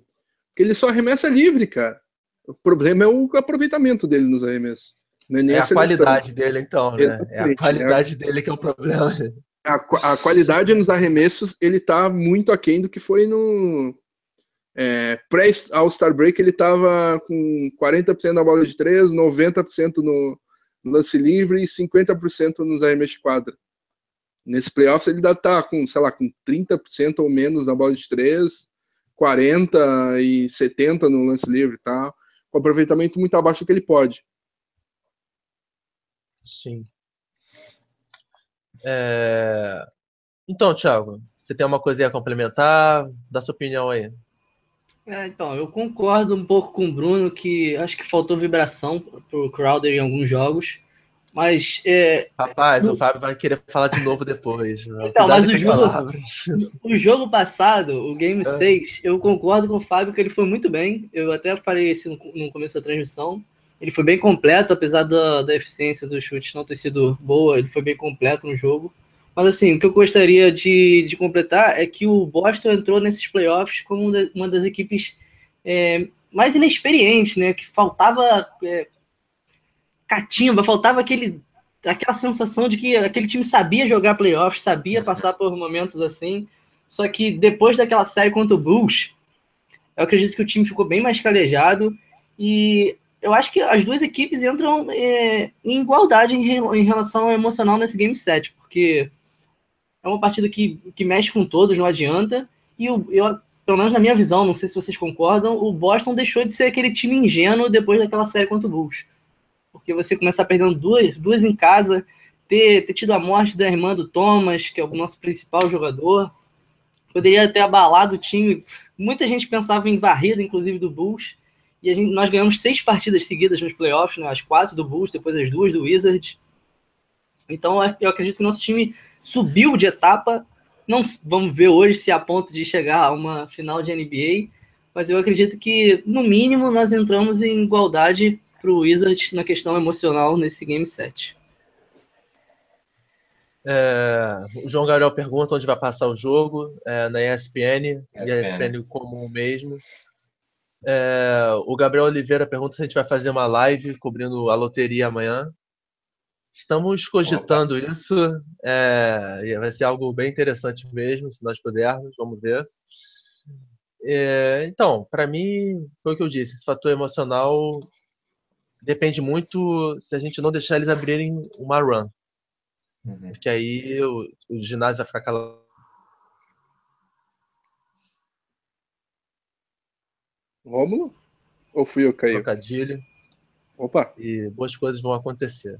porque ele só arremessa livre, cara. O problema é o aproveitamento dele nos arremessos. Não é, nem é a, a qualidade dele, então, né? É a qualidade é dele que é o problema. A, a qualidade nos arremessos, ele tá muito aquém do que foi no é, pré-All-Star Break, ele tava com 40% na bola de 3, 90% no lance livre e 50% nos arremessos de quadra. Nesse playoffs ele ainda tá com, sei lá, com 30% ou menos na bola de 3, 40 e 70 no lance livre, tá? Com aproveitamento muito abaixo do que ele pode. Sim. É... Então, Thiago, você tem uma coisa a complementar? Dá sua opinião aí. É, então, eu concordo um pouco com o Bruno que acho que faltou vibração pro Crowder em alguns jogos. Mas. É... Rapaz, o Fábio vai querer falar de novo depois. Né? Então, mas o jogo, o jogo passado, o Game é. 6, eu concordo com o Fábio que ele foi muito bem. Eu até falei isso no, no começo da transmissão. Ele foi bem completo, apesar da, da eficiência dos chutes não ter sido boa, ele foi bem completo no jogo. Mas assim, o que eu gostaria de, de completar é que o Boston entrou nesses playoffs como uma das equipes é, mais inexperientes, né? Que faltava é, catimba, faltava aquele, aquela sensação de que aquele time sabia jogar playoffs, sabia passar por momentos assim. Só que depois daquela série contra o Bulls, eu acredito que o time ficou bem mais calejado e eu acho que as duas equipes entram é, em igualdade em, em, relação ao emocional nesse Game 7, porque é uma partida que, que mexe com todos, não adianta. E o, eu, pelo menos na minha visão, não sei se vocês concordam, o Boston deixou de ser aquele time ingênuo depois daquela série contra o Bulls. Porque você começar perdendo duas, duas em casa, ter, ter tido a morte da irmã do Thomas, que é o nosso principal jogador, poderia ter abalado o time. Muita gente pensava em varrida, inclusive, do Bulls. E gente, nós ganhamos seis partidas seguidas nos playoffs, né? as quatro do Bulls, depois as duas do Wizards. Então eu acredito que o nosso time subiu de etapa. Não vamos ver hoje se é a ponto de chegar a uma final de NBA, mas eu acredito que no mínimo nós entramos em igualdade para o Wizards na questão emocional nesse game 7. É, o João Gabriel pergunta onde vai passar o jogo, é, na ESPN, ESPN. e a ESPN comum mesmo. É, o Gabriel Oliveira pergunta se a gente vai fazer uma live cobrindo a loteria amanhã. Estamos cogitando Opa. isso. É, vai ser algo bem interessante mesmo, se nós pudermos. Vamos ver. É, então, para mim, foi o que eu disse. Esse fator emocional depende muito se a gente não deixar eles abrirem uma run. Uhum. Porque aí o, o ginásio vai ficar aquela. Rômulo? Ou fui eu que caiu? trocadilho Opa, e boas coisas vão acontecer.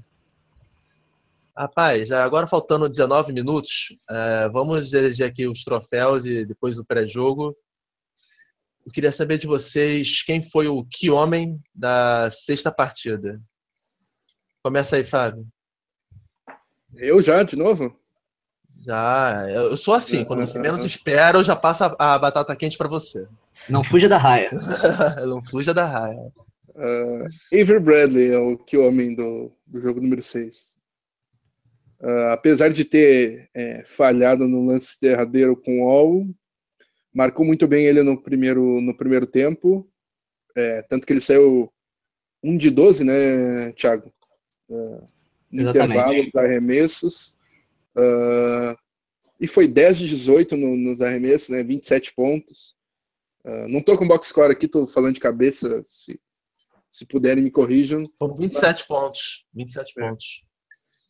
Rapaz, agora faltando 19 minutos, é, vamos eleger aqui os troféus e depois do pré-jogo. Eu queria saber de vocês quem foi o que homem da sexta partida. Começa aí, Fábio. eu já, de novo? Já, eu sou assim, quando você menos espera, eu já passo a batata quente para você. Não fuja da raia. Não fuja da raia. Uh, Avery Bradley é o que homem do, do jogo número 6. apesar de ter é, falhado no lance derradeiro com o All, marcou muito bem ele no primeiro, no primeiro tempo. É, tanto que ele saiu 1 de 12, né, Thiago? Uh, no Exatamente. intervalo dos arremessos. Uh, e foi 10 de 18 no- nos arremessos, né? 27 pontos. Uh, não tô com box score aqui, tô falando de cabeça. Se, se puderem, me corrijam. Foram 27 pontos. 27 É. pontos.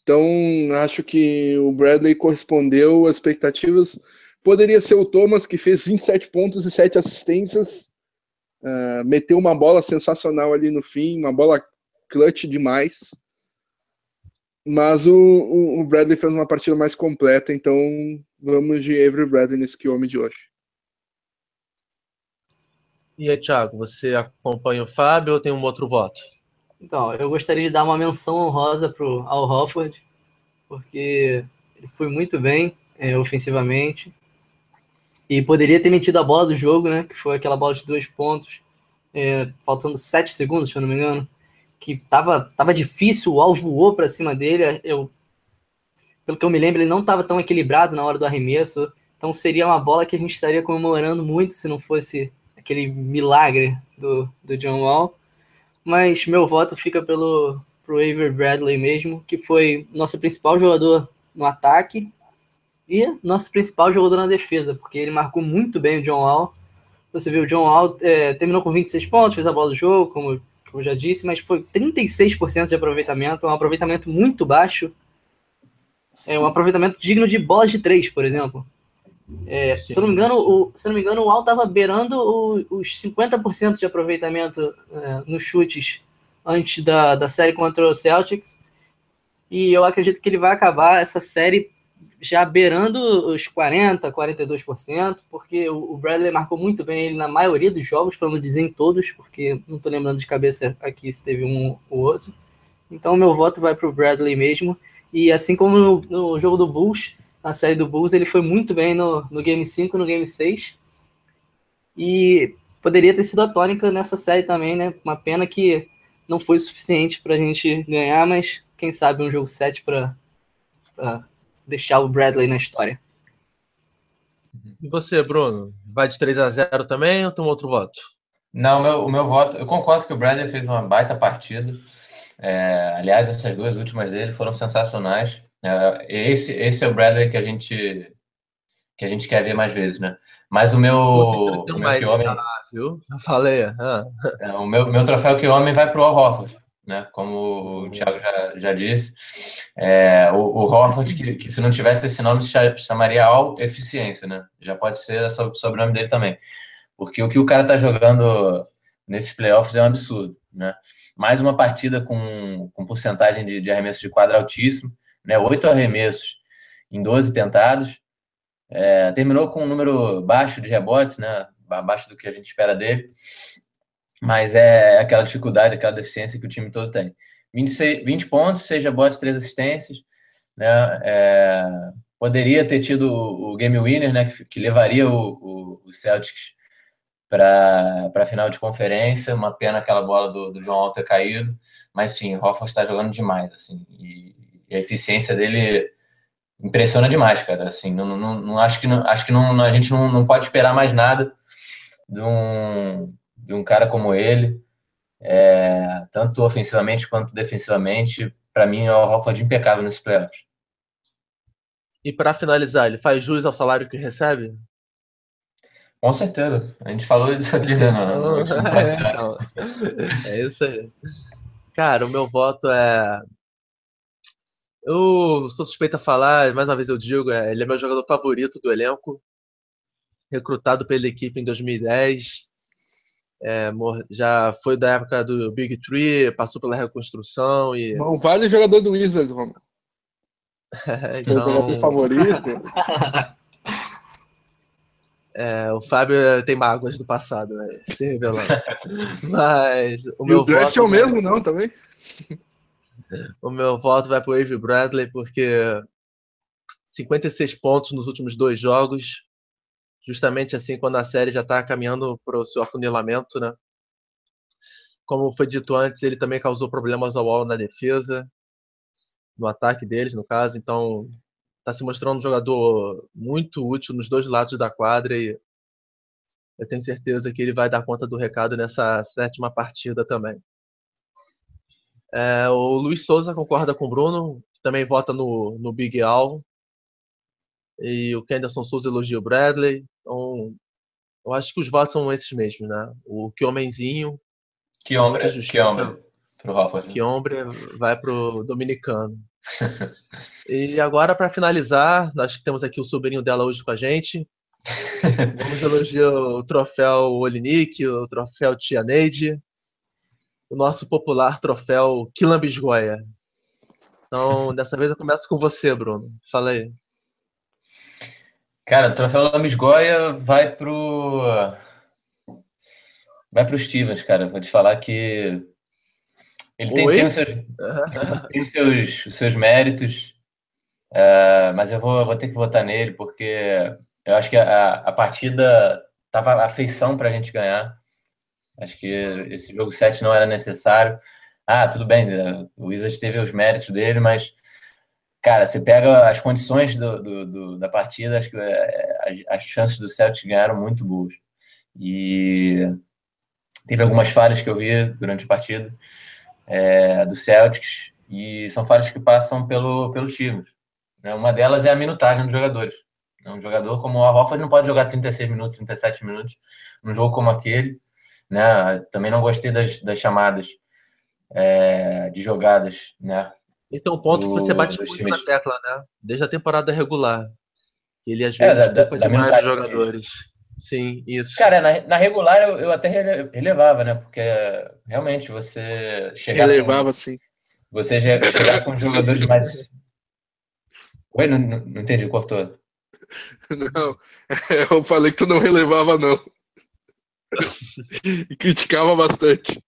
Então, acho que o Bradley correspondeu às expectativas. Poderia ser o Thomas, que fez 27 pontos e 7 assistências. Uh, meteu uma bola sensacional ali no fim, uma bola clutch demais. Mas o, o- o Bradley fez uma partida mais completa, então vamos de Avery Bradley nesse que homem de hoje. E aí, Thiago, você acompanha o Fábio ou tem um outro voto? Então, eu gostaria de dar uma menção honrosa pro Al Hofford, porque ele foi muito bem é, ofensivamente e poderia ter metido a bola do jogo, né? Que foi aquela bola de dois pontos, é, faltando sete segundos, se eu não me engano, que tava, tava difícil, o Al voou para cima dele. Eu, pelo que eu me lembro, ele não estava tão equilibrado na hora do arremesso, então seria uma bola que a gente estaria comemorando muito se não fosse aquele milagre do, do John Wall mas meu voto fica pelo pro Avery Bradley mesmo, que foi nosso principal jogador no ataque e nosso principal jogador na defesa, porque ele marcou muito bem o John Wall. Você viu, o John Wall é, terminou com 26 pontos, fez a bola do jogo, como, como eu já disse, mas foi 36% de aproveitamento, um aproveitamento muito baixo. É um aproveitamento digno de bolas de três, por exemplo. É, se não me engano, o, se não me engano, o Al estava beirando o- os 50% de aproveitamento é, nos chutes antes da, da série contra o Celtics. E eu acredito que ele vai acabar essa série já beirando os 40%, 42%, porque o o Bradley marcou muito bem ele na maioria dos jogos, para não dizer em todos, porque não estou lembrando de cabeça aqui se teve um ou outro. Então, meu voto vai para o Bradley mesmo. E assim como no, no jogo do Bulls, na série do Bulls, ele foi muito bem no, no Game 5 no Game 6. E poderia ter sido a tônica nessa série também, né? Uma pena que não foi o suficiente para a gente ganhar, mas quem sabe um jogo 7 para deixar o Bradley na história. E você, Bruno? Vai de 3 a 0 também ou tem outro voto? Não, o meu, o meu voto, eu concordo que o Bradley fez uma baita partida. É, aliás, essas duas últimas dele foram sensacionais. É, esse, esse é o Bradley que a gente que a gente quer ver mais vezes, né? Mas o meu, tem o meu mais que homem, viu? Falei. ah. é, o meu, meu troféu que homem vai para o Al Horford, né? Como o Thiago já, já disse, é, o, o Horford que, que se não tivesse esse nome chamaria Al Eficiência, né? Já pode ser o sobrenome dele também, porque o que o cara tá jogando nesses playoffs é um absurdo, né? Mais uma partida com, com porcentagem de, de arremesso de quadra altíssimo, né? Oito arremessos em 12 tentados. É, terminou com um número baixo de rebotes, né? Abaixo do que a gente espera dele. Mas é aquela dificuldade, aquela deficiência que o time todo tem. 26, 20 pontos, 6 rebotes, 3 assistências. Né? É, poderia ter tido o, game winner, né? Que, que levaria o, o, o Celtics para a final de conferência. Uma pena aquela bola do, do João ter caído. Mas sim, o Hoffman está jogando demais. Assim, e, e a eficiência dele impressiona demais, cara. Assim, não, não, não acho que, não, acho que não, a gente não, não pode esperar mais nada de um, de um cara como ele, é, tanto ofensivamente quanto defensivamente. Para mim, é o Hofford impecável nesse playoffs. E para finalizar, ele faz jus ao salário que recebe? Com certeza. A gente falou disso aqui né, no, no último é, então, é isso aí. Cara, o meu voto é. Eu sou suspeito a falar, mais uma vez eu digo, é, ele é meu jogador favorito do elenco. Recrutado pela equipe em 2010. É, já foi da época do Big Tree, passou pela reconstrução e. Não vale jogador do Wizards, mano. então... jogador favorito. É, o Fábio tem mágoas do passado, né? Se revelando. Mas o e meu o draft voto é o mesmo, não, também? O meu voto vai para o Avery Bradley, porque 56 pontos nos últimos dois jogos, justamente assim quando a série já está caminhando para o seu afunilamento, né? Como foi dito antes, ele também causou problemas ao Wall na defesa, no ataque deles, no caso, então está se mostrando um jogador muito útil nos dois lados da quadra e eu tenho certeza que ele vai dar conta do recado nessa sétima partida também. É, o Luiz Souza concorda com o Bruno, que também vota no, no Big Al. E o Kenderson Souza elogia o Bradley. Então, eu acho que os votos são esses mesmos, né? O que homenzinho. Que homem, que homem. Pro Rafa. Que homem vai pro dominicano. e agora, para finalizar, nós temos aqui o sobrinho dela hoje com a gente. Vamos elogiar o troféu Olinick, o troféu Tia Neide, o nosso popular troféu Quilambisgoia. Então, dessa vez eu começo com você, Bruno. Fala aí. Cara, o troféu Lambisgoia vai pro. Vai pro Stevens, cara. Vou te falar que ele tem, tem, os seus, tem os seus, os seus méritos, uh, mas eu vou, vou ter que votar nele, porque eu acho que a, a partida tava a feição para a gente ganhar. Acho que esse jogo 7 não era necessário. Ah, tudo bem, o Wizards teve os méritos dele, mas, cara, você pega as condições do, do, do da partida, acho que é, as, as chances do Celtics ganharam muito boas. E teve algumas falhas que eu vi durante a partida é, do Celtics, e são falhas que passam pelo, pelos times. Né? Uma delas é a minutagem dos jogadores. Um jogador como o Horford não pode jogar 36 minutos, 37 minutos num jogo como aquele. Né? Também não gostei das, das chamadas é, de jogadas. Né? Então, um ponto do, que você bate muito times. na tecla, né? Desde a temporada regular. Ele às vezes é, da, da, demais os jogadores. Sim, isso. Cara, na, na regular eu, eu até relevava, né? Porque realmente você chegar. Relevava, com, sim. Você chegar com jogadores mais. Oi, não, não, não entendi, cortou. Não, eu falei que tu não relevava, não. e criticava bastante.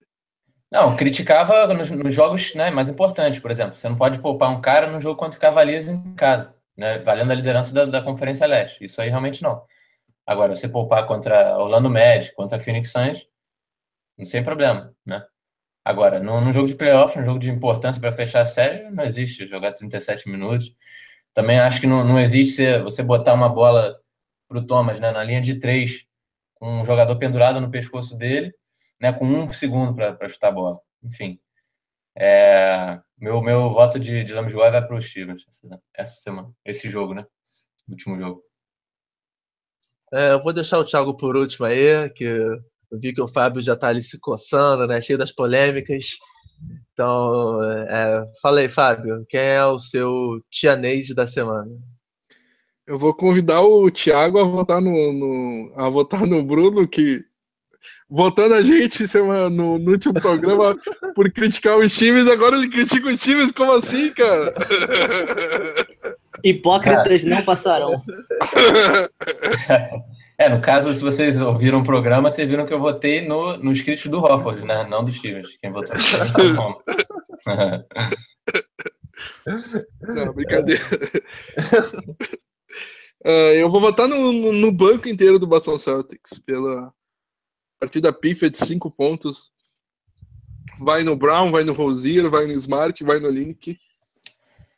Não, criticava nos, nos, jogos né, mais importantes, por exemplo. Você não pode poupar um cara no jogo contra o Cavaliers em casa, né, valendo a liderança da, da Conferência Leste. Isso aí realmente não. Agora, você poupar contra Orlando Magic, contra Phoenix Suns, não sem problema, né? Agora, num, jogo de playoff, num jogo de importância para fechar a série, não existe jogar 37 minutos. Também acho que não, não existe você botar uma bola para o Thomas né, na linha de três, com um jogador pendurado no pescoço dele, né, com um segundo para chutar a bola. Enfim, é, meu, meu voto de, de Lambisgoia vai para o Stevens essa semana, esse jogo, né? Último jogo. É, eu vou deixar o Thiago por último aí, que eu vi que o Fábio já está ali se coçando, né? Cheio das polêmicas. Então, é, fala aí, Fábio, quem é o seu tia Neide da semana? Eu vou convidar o Thiago a votar no, no a votar no Bruno, que votando a gente semana, no, no último programa por criticar os times, agora ele critica os times, como assim, cara? Hipócritas não passarão. É, no caso, se vocês ouviram o programa, vocês viram que eu votei no, no script do Hofford, né? Não dos Stevens. Quem votou no Não, brincadeira. Uh, eu vou votar no, no, banco inteiro do Boston Celtics pela partida pífia de cinco pontos. Vai no Brown, vai no Rosier, vai no Smart, vai no Link.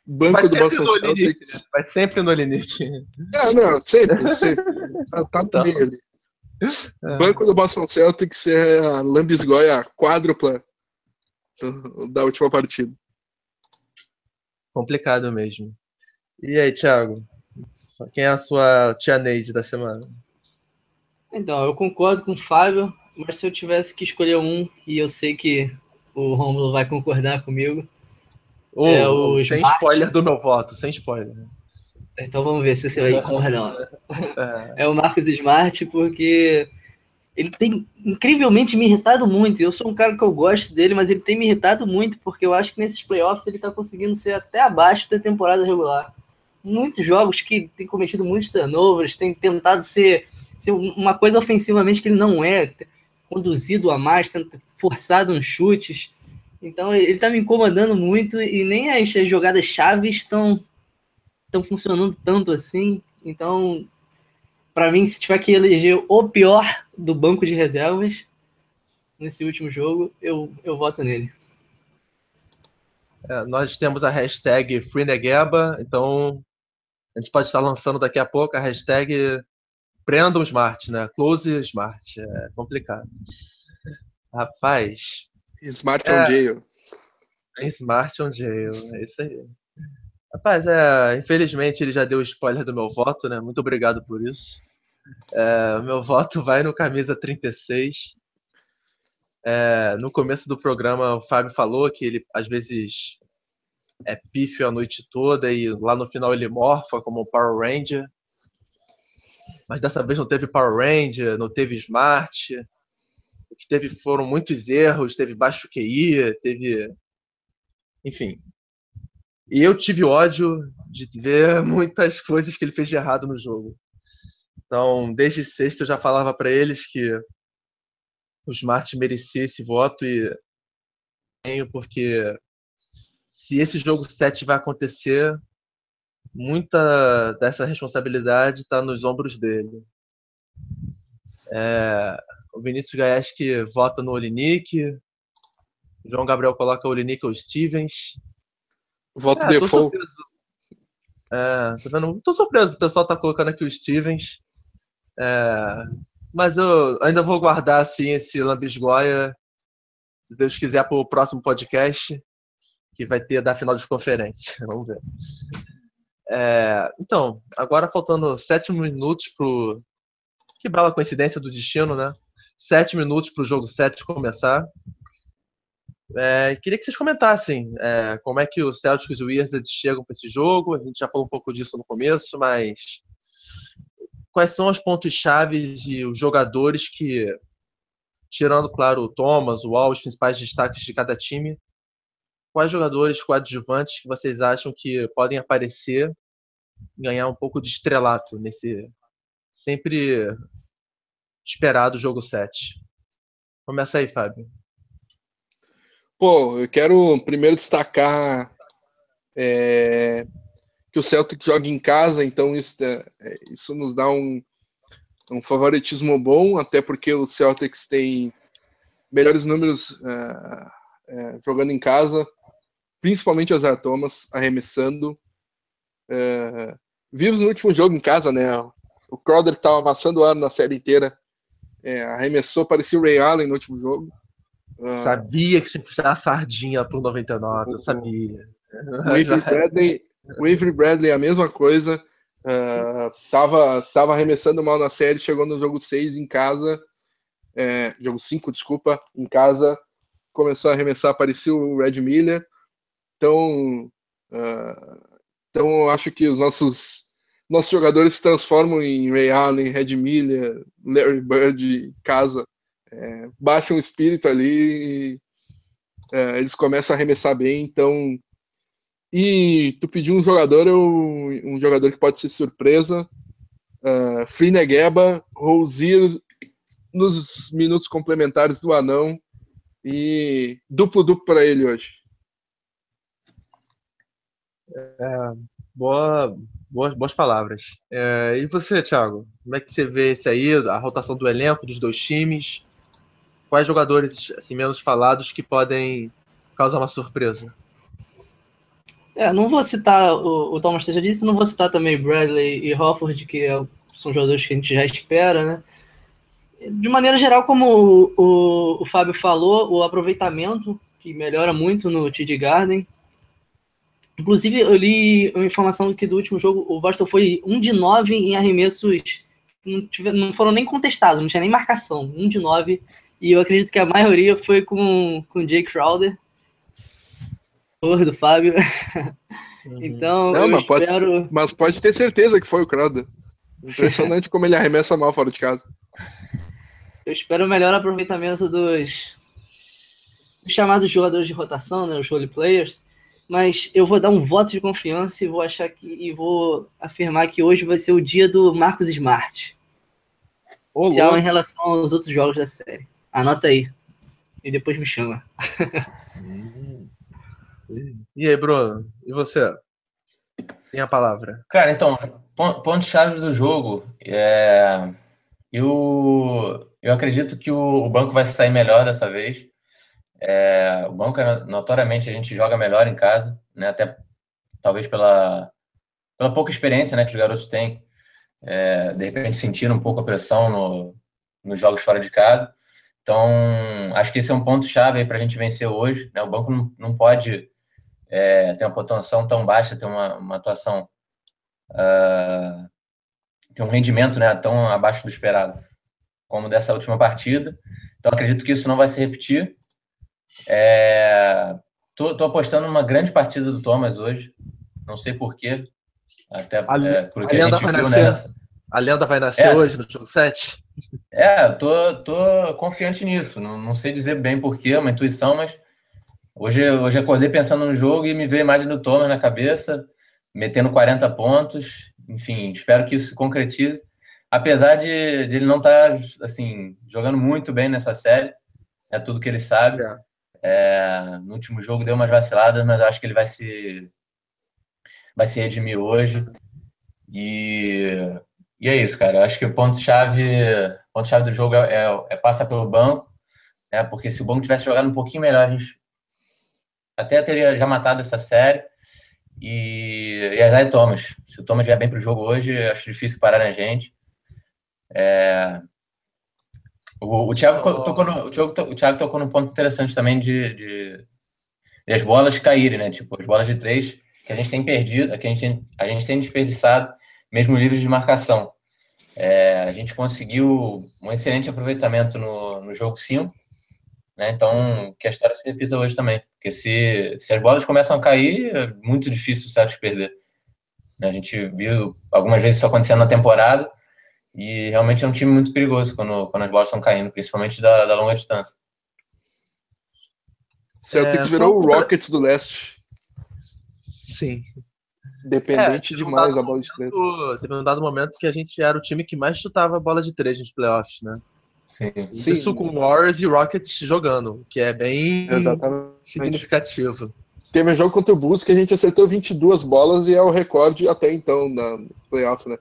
Banco vai do Boston Celtics. Vai sempre no Olinick. Ah, não, sempre. sempre. tá, tá então. É. Banco do Boston Celtics é a lambisgoia quádrupla da última partida. Complicado mesmo. E aí, Thiago? Quem é a sua tia Neide da semana? Então, eu concordo com o Fábio, mas se eu tivesse que escolher um, e eu sei que o Romulo vai concordar comigo. Oh, é o sem Smart. spoiler do meu voto, sem spoiler. Então vamos ver se você vai concordar. É. é o Marcos Smart, porque ele tem incrivelmente me irritado muito. Eu sou um cara que eu gosto dele, mas ele tem me irritado muito, porque eu acho que nesses playoffs ele tá conseguindo ser até abaixo da temporada regular. Muitos jogos que tem cometido muitos turnovers, tem tentado ser, ser uma coisa ofensivamente que ele não é, conduzido a mais, forçado uns chutes. Então ele tá me incomodando muito e nem as, as jogadas chaves estão estão funcionando tanto assim. Então para mim, se tiver que eleger o pior do banco de reservas nesse último jogo, eu, eu voto nele. É, nós temos a hashtag FreeNegeba, então a gente pode estar lançando daqui a pouco a hashtag Prendam Smart, né? Close Smart. É complicado. Rapaz. Smart é, on jail. Smart on jail, é isso aí. Rapaz, é, infelizmente ele já deu spoiler do meu voto, né? Muito obrigado por isso. É, meu voto vai no camisa 36. É, no começo do programa, o Fábio falou que ele às vezes é pífio a noite toda e lá no final ele morfa como Power Ranger. Mas dessa vez não teve Power Ranger, não teve Smart. O que teve foram muitos erros, teve baixo QI, teve. Enfim, e eu tive ódio de ver muitas coisas que ele fez de errado no jogo. Então, desde sexta eu já falava para eles que o Smart merecia esse voto e tenho porque se esse jogo 7 vai acontecer, muita dessa responsabilidade está nos ombros dele. É, o Vinícius Gaeski vota no Olinick, João Gabriel coloca o Olinick ou Stevens, Voto é, default. É, tô, vendo, tô surpreso, o pessoal tá colocando aqui o Stevens. É, mas eu ainda vou guardar assim esse lambisgoia, se Deus quiser, para o próximo podcast, que vai ter da final de conferência. Vamos ver. É, então, agora faltando sete minutos pro. Que bela coincidência do destino, né? Sete minutos para o jogo 7 começar. É, queria que vocês comentassem é, como é que o Celtics e o Wizards chegam para esse jogo. A gente já falou um pouco disso no começo, mas quais são os pontos chaves e os jogadores que, tirando, claro, o Thomas, o Wall, os principais destaques de cada time, quais jogadores coadjuvantes que vocês acham que podem aparecer ganhar um pouco de estrelato nesse sempre esperado jogo 7? Começa aí, Fábio. Pô, eu quero primeiro destacar é, que o Celtic joga em casa, então isso, é, isso nos dá um, um favoritismo bom, até porque o Celtics tem melhores números é, é jogando em casa, principalmente o Zé Thomas arremessando. É, vimos no último jogo em casa, né? O Crowder estava amassando o ar na série inteira, arremessou, parecia o Ray Allen no último jogo. Ah. Sabia que tinha que puxar a sardinha pro 99, eu sabia. O Avery Bradley, o Avery Bradley a mesma coisa. Uh, tava, tava arremessando mal na série, chegou no jogo 6 em casa. É, jogo 5, desculpa, em casa. Começou a arremessar, apareceu o Red Miller. Então, uh, então eu acho que os nossos, nossos jogadores se transformam em Ray Allen, Red Miller, Larry Bird, casa. É, um espírito ali e é, eles começam a arremessar bem, então. E tu pediu um jogador, eu, um jogador que pode ser surpresa, uh, Free Negeba, Rosier nos minutos complementares do anão. E duplo duplo para ele hoje. É, boa, boas, boas palavras. É, e você, Thiago? Como é que você vê esse aí, a rotação do elenco dos dois times? quais jogadores assim, menos falados que podem causar uma surpresa? É, não vou citar, o, o Thomas já disse, não vou citar também Bradley e Hofford, que é, são jogadores que a gente já espera, né? De maneira geral, como o, o, o Fábio falou, o aproveitamento, que melhora muito no TD Garden. Inclusive, eu li uma informação que do último jogo o Boston foi um de nove em arremessos, não, tiver, não foram nem contestados, não tinha nem marcação, um de nove E eu acredito que a maioria foi com o Jay Crowder, do Fábio. Uhum. Então, Não, eu mas, espero... pode, mas pode ter certeza que foi o Crowder. Impressionante como ele arremessa mal fora de casa. Eu espero o melhor aproveitamento dos, dos chamados jogadores de rotação, né, os role players. Mas eu vou dar um voto de confiança e vou achar que e vou afirmar que hoje vai ser o dia do Marcos Smart. Especial em relação aos outros jogos da série. Anota aí. E depois me chama. E aí, Bruno? E você? Tem a palavra. Cara, então, pontos-chave do jogo. É... Eu, eu acredito que o, o, banco vai sair melhor dessa vez. É... O banco, notoriamente, a gente joga melhor em casa, né? até talvez pela, pela pouca experiência né, que os garotos têm. É... De repente, sentiram um pouco a pressão no, nos jogos fora de casa. Então, acho que esse é um ponto-chave para a gente vencer hoje. Né? O banco não, não pode é, tem uma pontuação tão baixa, tem uma, uma atuação, uh, tem um rendimento né, tão abaixo do esperado como dessa última partida. Então, acredito que isso não vai se repetir. É, tô, tô apostando numa grande partida do Thomas hoje. Não sei porquê. Até a, é, porque a, a gente viu nascer, nessa. A lenda vai nascer é, hoje no jogo 7? É, tô, tô confiante nisso. Não, não sei dizer bem porquê, é uma intuição, mas Hoje, hoje acordei pensando no jogo e me veio a imagem do Thomas na cabeça, metendo 40 pontos. Enfim, espero que isso se concretize. Apesar de, de ele não estar tá, assim, jogando muito bem nessa série, é tudo que ele sabe. É. É, no último jogo deu umas vaciladas, mas acho que ele vai se vai se redimir hoje. E, e é isso, cara. Acho que o ponto-chave ponto -chave do jogo é, é, é passar pelo banco, né? porque se o banco tivesse jogado um pouquinho melhor, a gente até teria já matado essa série. E, e Isaiah Thomas. Se o Thomas vier bem para o jogo hoje, acho difícil parar na gente. É... O, o, Thiago tocou no, o, Thiago, o Thiago tocou num ponto interessante também de, de, de, as bolas caírem, né? Tipo, as bolas de três que a gente tem perdido, que a gente, a gente tem desperdiçado, mesmo livres de marcação. É, a gente conseguiu um excelente aproveitamento no, no jogo 5, né? Então, que a história se repita hoje também. Porque se, se as bolas começam a cair, é muito difícil o Celtics perder. Né? A gente viu algumas vezes isso acontecendo na temporada e realmente é um time muito perigoso quando, quando as bolas estão caindo, principalmente da, da longa distância. Celtics é, virou o Rockets do leste. Sim. Dependente é, demais um da bola de três. Teve um dado momento que a gente era o time que mais chutava a bola de três nos playoffs, né? Sim. Isso com Warriors e Rockets jogando, que é bem Exatamente. significativo. Teve um jogo contra o Bulls que a gente acertou 22 bolas e é o recorde até então na playoff, né?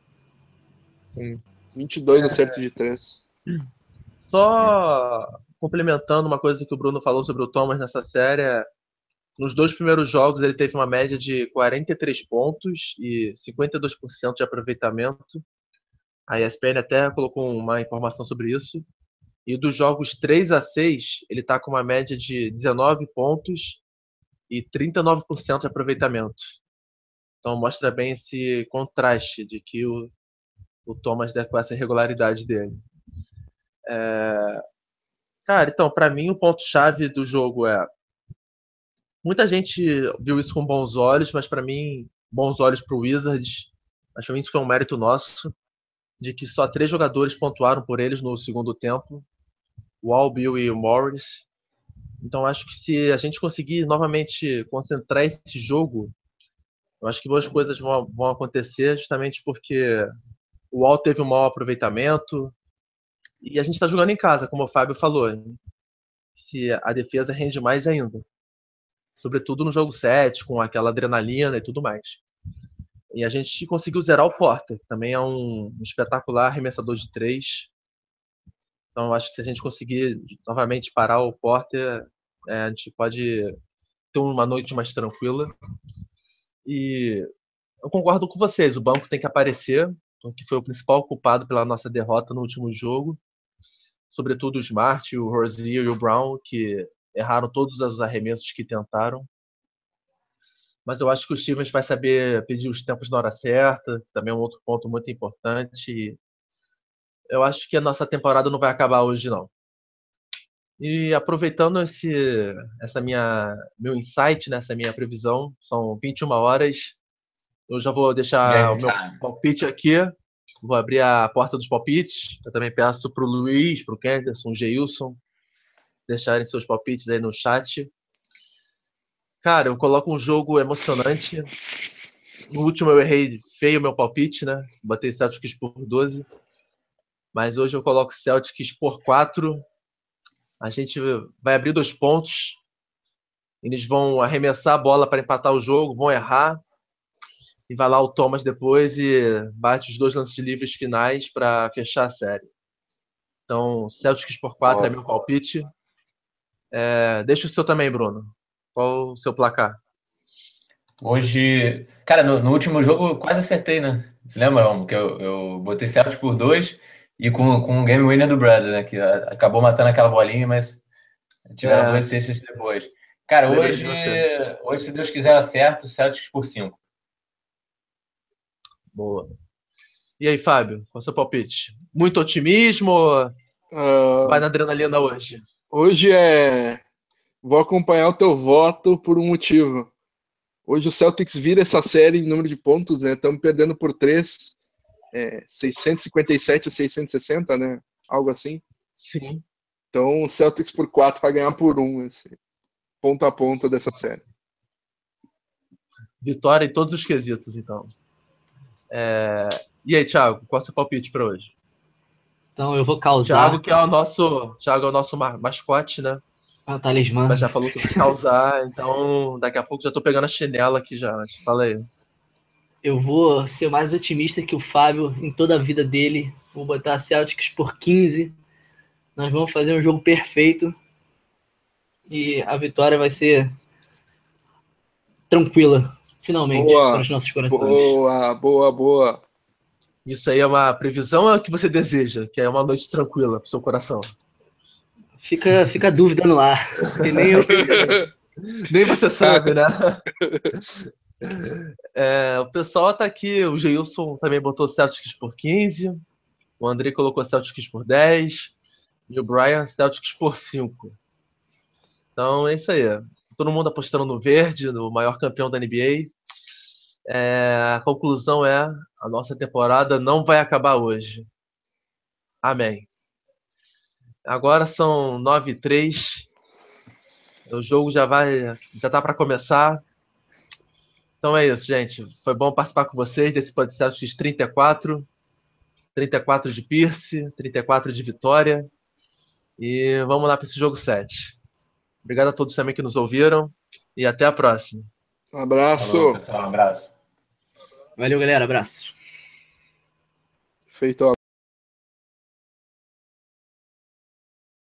Sim. 22 é... acertos de 3. Só complementando uma coisa que o Bruno falou sobre o Thomas nessa série, é, nos dois primeiros jogos ele teve uma média de 43 pontos e 52% de aproveitamento. A ESPN até colocou uma informação sobre isso. E dos jogos 3 a 6, ele está com uma média de 19 pontos e 39% de aproveitamento. Então mostra bem esse contraste de que o, o Thomas com essa irregularidade dele. É... Cara, então, para mim o ponto-chave do jogo é. Muita gente viu isso com bons olhos, mas para mim, bons olhos para o Wizards. Mas para mim isso foi um mérito nosso de que só três jogadores pontuaram por eles no segundo tempo, o Al, Bill e o Morris. Então acho que se a gente conseguir novamente concentrar esse jogo, eu acho que boas coisas vão, vão acontecer justamente porque o Al teve um mau aproveitamento e a gente está jogando em casa, como o Fábio falou. Se a defesa rende mais ainda. Sobretudo no jogo 7, com aquela adrenalina e tudo mais. E a gente conseguiu zerar o Porter, também é um espetacular arremessador de três. Então, acho que se a gente conseguir novamente parar o Porter, é, a gente pode ter uma noite mais tranquila. E eu concordo com vocês, o banco tem que aparecer, que foi o principal culpado pela nossa derrota no último jogo. Sobretudo o Smart, o Rozier e o Brown, que erraram todos os arremessos que tentaram mas eu acho que o Stevens vai saber pedir os tempos na hora certa, que também é um outro ponto muito importante. Eu acho que a nossa temporada não vai acabar hoje, não. E aproveitando esse, essa minha meu insight, né, essa minha previsão, são 21 horas. Eu já vou deixar o meu palpite aqui. Vou abrir a porta dos palpites. Eu também peço para o Luiz, para o Kenderson, o Geilson, deixarem seus palpites aí no chat. Cara, eu coloco um jogo emocionante. No último eu errei feio meu palpite, né? Botei Celtics por 12. Mas hoje eu coloco Celtics por 4 a gente vai abrir dois pontos. Eles vão arremessar a bola para empatar o jogo, vão errar. E vai lá o Thomas depois e bate os dois lances livres finais para fechar a série. Então, Celtics por 4 é meu palpite. É, deixa o seu também, Bruno. Qual o seu placar? Hoje, cara, no, no último jogo quase acertei, né? Você lembra, que eu, eu botei Celtics por 2 e com, com o game winner do Bradley, né? Que acabou matando aquela bolinha, mas tiveram é. duas cestas depois. Cara, hoje, hoje, se Deus quiser, acerto, Celtics por 5. Boa. E aí, Fábio, qual é o seu palpite? Muito otimismo uh, vai na adrenalina hoje? Hoje é. Vou acompanhar o teu voto por um motivo. Hoje o Celtics vira essa série em número de pontos, né? Estamos perdendo por três é, 657 a 660, né? Algo assim. Sim. Então, o Celtics por 4 para ganhar por 1, esse ponto a ponto dessa série. Vitória em todos os quesitos, então. É... E aí, Thiago, qual é o seu palpite para hoje? Então, eu vou causar. Thiago, que é o nosso, Thiago é o nosso mascote, né? É o talismã. Mas já falou sobre causar, então daqui a pouco já tô pegando a chinela aqui já. Fala aí eu vou ser mais otimista que o Fábio em toda a vida dele. Vou botar Celtics por 15. Nós vamos fazer um jogo perfeito. E a vitória vai ser tranquila, finalmente, boa, para os nossos corações. Boa, boa, boa. Isso aí é uma previsão ou é o que você deseja? Que é uma noite tranquila para o seu coração? Fica, fica a dúvida no ar. nem eu Nem você sabe, né? É, o pessoal tá aqui, o Geilson também botou Celtics por 15, o André colocou Celtics por 10 e o Brian Celtics por 5. Então é isso aí. Todo mundo apostando no verde, no maior campeão da NBA. É, a conclusão é: a nossa temporada não vai acabar hoje. Amém. Agora são 9 e 3. O jogo já vai, já tá para começar. Então é isso, gente. Foi bom participar com vocês desse podcast 34. 34 de Pierce, 34 de Vitória. E vamos lá para esse jogo 7. Obrigado a todos também que nos ouviram. E até a próxima. Um abraço. Falou, um abraço. Valeu, galera. Abraço. Feito.